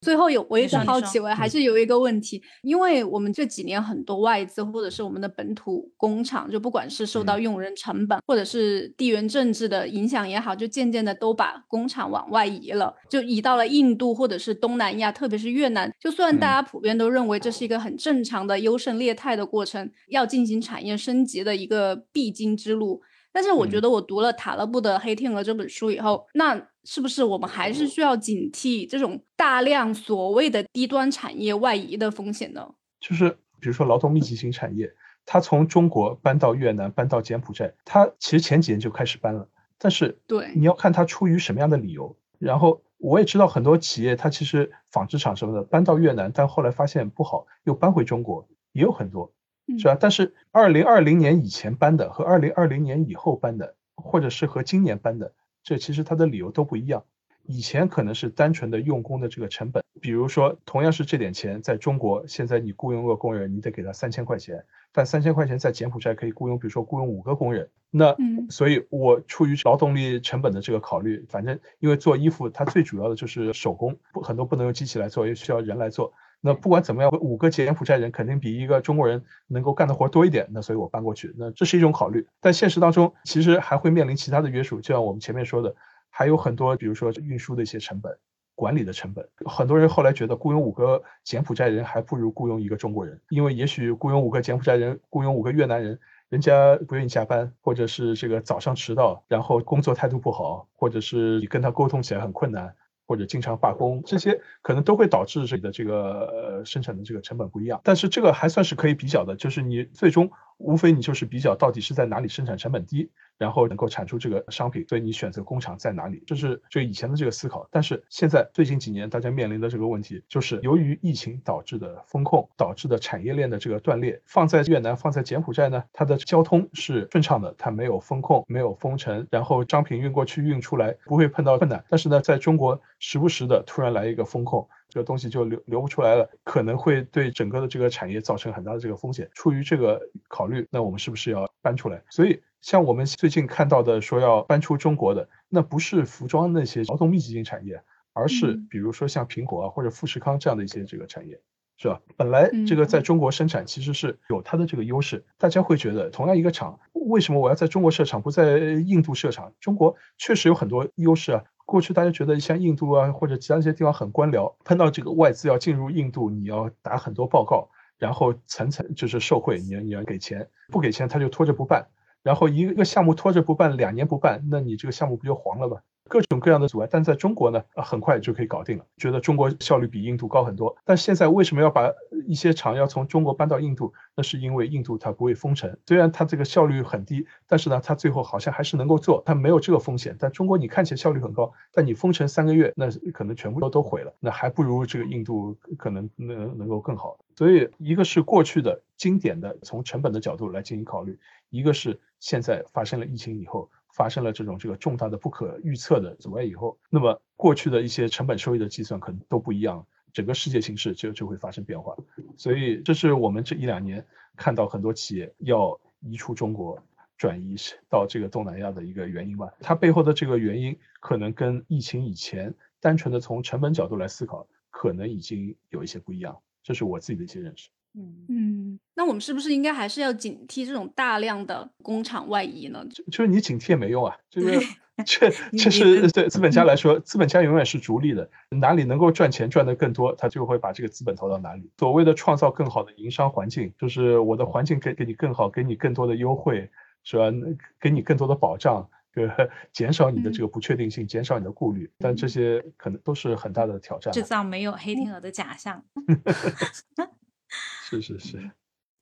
最后有，我一直好奇，我还是有一个问题，因为我们这几年很多外资或者是我们的本土工厂，就不管是受到用人成本或者是地缘政治的影响也好，就渐渐的都把工厂往外移了，就移到了印度或者是东南亚，特别是越南。就虽然大家普遍都认为这是一个很正常的优胜劣汰的过程，要进行产业升级的一个必经之路。但是我觉得我读了塔勒布的《黑天鹅》这本书以后，那是不是我们还是需要警惕这种大量所谓的低端产业外移的风险呢？就是比如说劳动密集型产业，它从中国搬到越南、搬到柬埔寨，它其实前几年就开始搬了。但是对你要看它出于什么样的理由。然后我也知道很多企业，它其实纺织厂什么的搬到越南，但后来发现不好，又搬回中国，也有很多。是吧？但是二零二零年以前搬的和二零二零年以后搬的，或者是和今年搬的，这其实它的理由都不一样。以前可能是单纯的用工的这个成本，比如说同样是这点钱，在中国现在你雇佣个工人，你得给他三千块钱，但三千块钱在柬埔寨可以雇佣，比如说雇佣五个工人。那所以，我出于劳动力成本的这个考虑，反正因为做衣服它最主要的就是手工，不很多不能用机器来做，也需要人来做。那不管怎么样，五个柬埔寨人肯定比一个中国人能够干的活多一点。那所以我搬过去，那这是一种考虑。但现实当中，其实还会面临其他的约束，就像我们前面说的，还有很多，比如说运输的一些成本、管理的成本。很多人后来觉得雇佣五个柬埔寨人还不如雇佣一个中国人，因为也许雇佣五个柬埔寨人，雇佣五个越南人，人家不愿意加班，或者是这个早上迟到，然后工作态度不好，或者是你跟他沟通起来很困难。或者经常罢工，这些可能都会导致你的这个生产的这个成本不一样。但是这个还算是可以比较的，就是你最终无非你就是比较到底是在哪里生产成本低。然后能够产出这个商品，所以你选择工厂在哪里，这是就以前的这个思考。但是现在最近几年，大家面临的这个问题，就是由于疫情导致的风控导致的产业链的这个断裂。放在越南、放在柬埔寨呢，它的交通是顺畅的，它没有风控，没有封城，然后商品运过去、运出来不会碰到困难。但是呢，在中国时不时的突然来一个风控。这个东西就流流不出来了，可能会对整个的这个产业造成很大的这个风险。出于这个考虑，那我们是不是要搬出来？所以，像我们最近看到的说要搬出中国的，那不是服装那些劳动密集型产业，而是比如说像苹果啊或者富士康这样的一些这个产业，是吧？本来这个在中国生产其实是有它的这个优势。大家会觉得，同样一个厂，为什么我要在中国设厂，不在印度设厂？中国确实有很多优势啊。过去大家觉得像印度啊或者其他一些地方很官僚，碰到这个外资要进入印度，你要打很多报告，然后层层就是受贿，你要你要给钱，不给钱他就拖着不办，然后一个项目拖着不办，两年不办，那你这个项目不就黄了吗？各种各样的阻碍，但在中国呢，很快就可以搞定了。觉得中国效率比印度高很多，但现在为什么要把一些厂要从中国搬到印度？那是因为印度它不会封城，虽然它这个效率很低，但是呢，它最后好像还是能够做，它没有这个风险。但中国你看起来效率很高，但你封城三个月，那可能全部都都毁了，那还不如这个印度可能能能够更好。所以一个是过去的经典的从成本的角度来进行考虑，一个是现在发生了疫情以后。发生了这种这个重大的不可预测的阻碍以后，那么过去的一些成本收益的计算可能都不一样。整个世界形势就就会发生变化。所以这是我们这一两年看到很多企业要移出中国。转移到这个东南亚的一个原因吧，它背后的这个原因可能跟疫情以前单纯的从成本角度来思考，可能已经有一些不一样。这是我自己的一些认识。嗯嗯，那我们是不是应该还是要警惕这种大量的工厂外移呢？就就是你警惕也没用啊，就是这这是对资本家来说，资本家永远是逐利的，哪里能够赚钱赚得更多，他就会把这个资本投到哪里。所谓的创造更好的营商环境，就是我的环境给给你更好，给你更多的优惠。是吧？给你更多的保障，呃，减少你的这个不确定性，减少你的顾虑，但这些可能都是很大的挑战。制造没有黑天鹅的假象。是是是，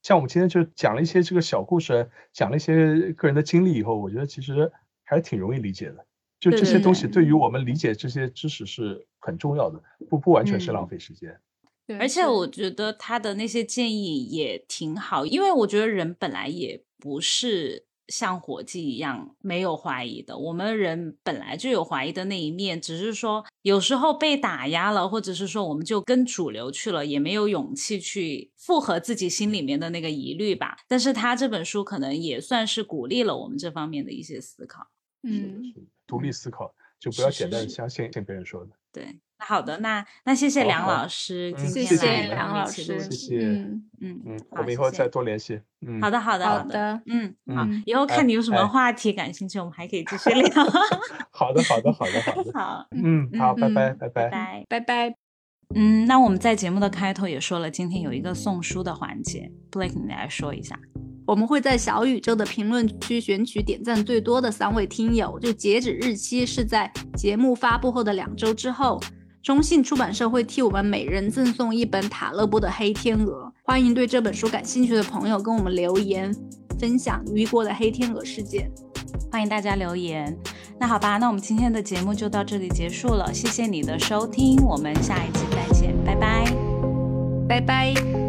像我们今天就讲了一些这个小故事，讲了一些个人的经历以后，我觉得其实还是挺容易理解的。就这些东西对于我们理解这些知识是很重要的，不不完全是浪费时间。而且我觉得他的那些建议也挺好，因为我觉得人本来也不是。像火鸡一样没有怀疑的，我们人本来就有怀疑的那一面，只是说有时候被打压了，或者是说我们就跟主流去了，也没有勇气去复合自己心里面的那个疑虑吧。但是他这本书可能也算是鼓励了我们这方面的一些思考，嗯，独立思考，就不要简单相信听别人说的。对。好的，那那谢谢梁老师，谢谢梁老师，谢谢，嗯嗯嗯，我们以后再多联系，嗯，好的好的好的，嗯好，以后看你有什么话题感兴趣，我们还可以继续聊。好的好的好的好的，好，嗯好，拜拜拜拜拜拜拜，嗯，那我们在节目的开头也说了，今天有一个送书的环节，Blake 你来说一下。我们会在小宇宙的评论区选取点赞最多的三位听友，就截止日期是在节目发布后的两周之后。中信出版社会替我们每人赠送一本塔勒布的《黑天鹅》，欢迎对这本书感兴趣的朋友跟我们留言，分享雨果的黑天鹅事件。欢迎大家留言。那好吧，那我们今天的节目就到这里结束了，谢谢你的收听，我们下一期再见，拜拜，拜拜。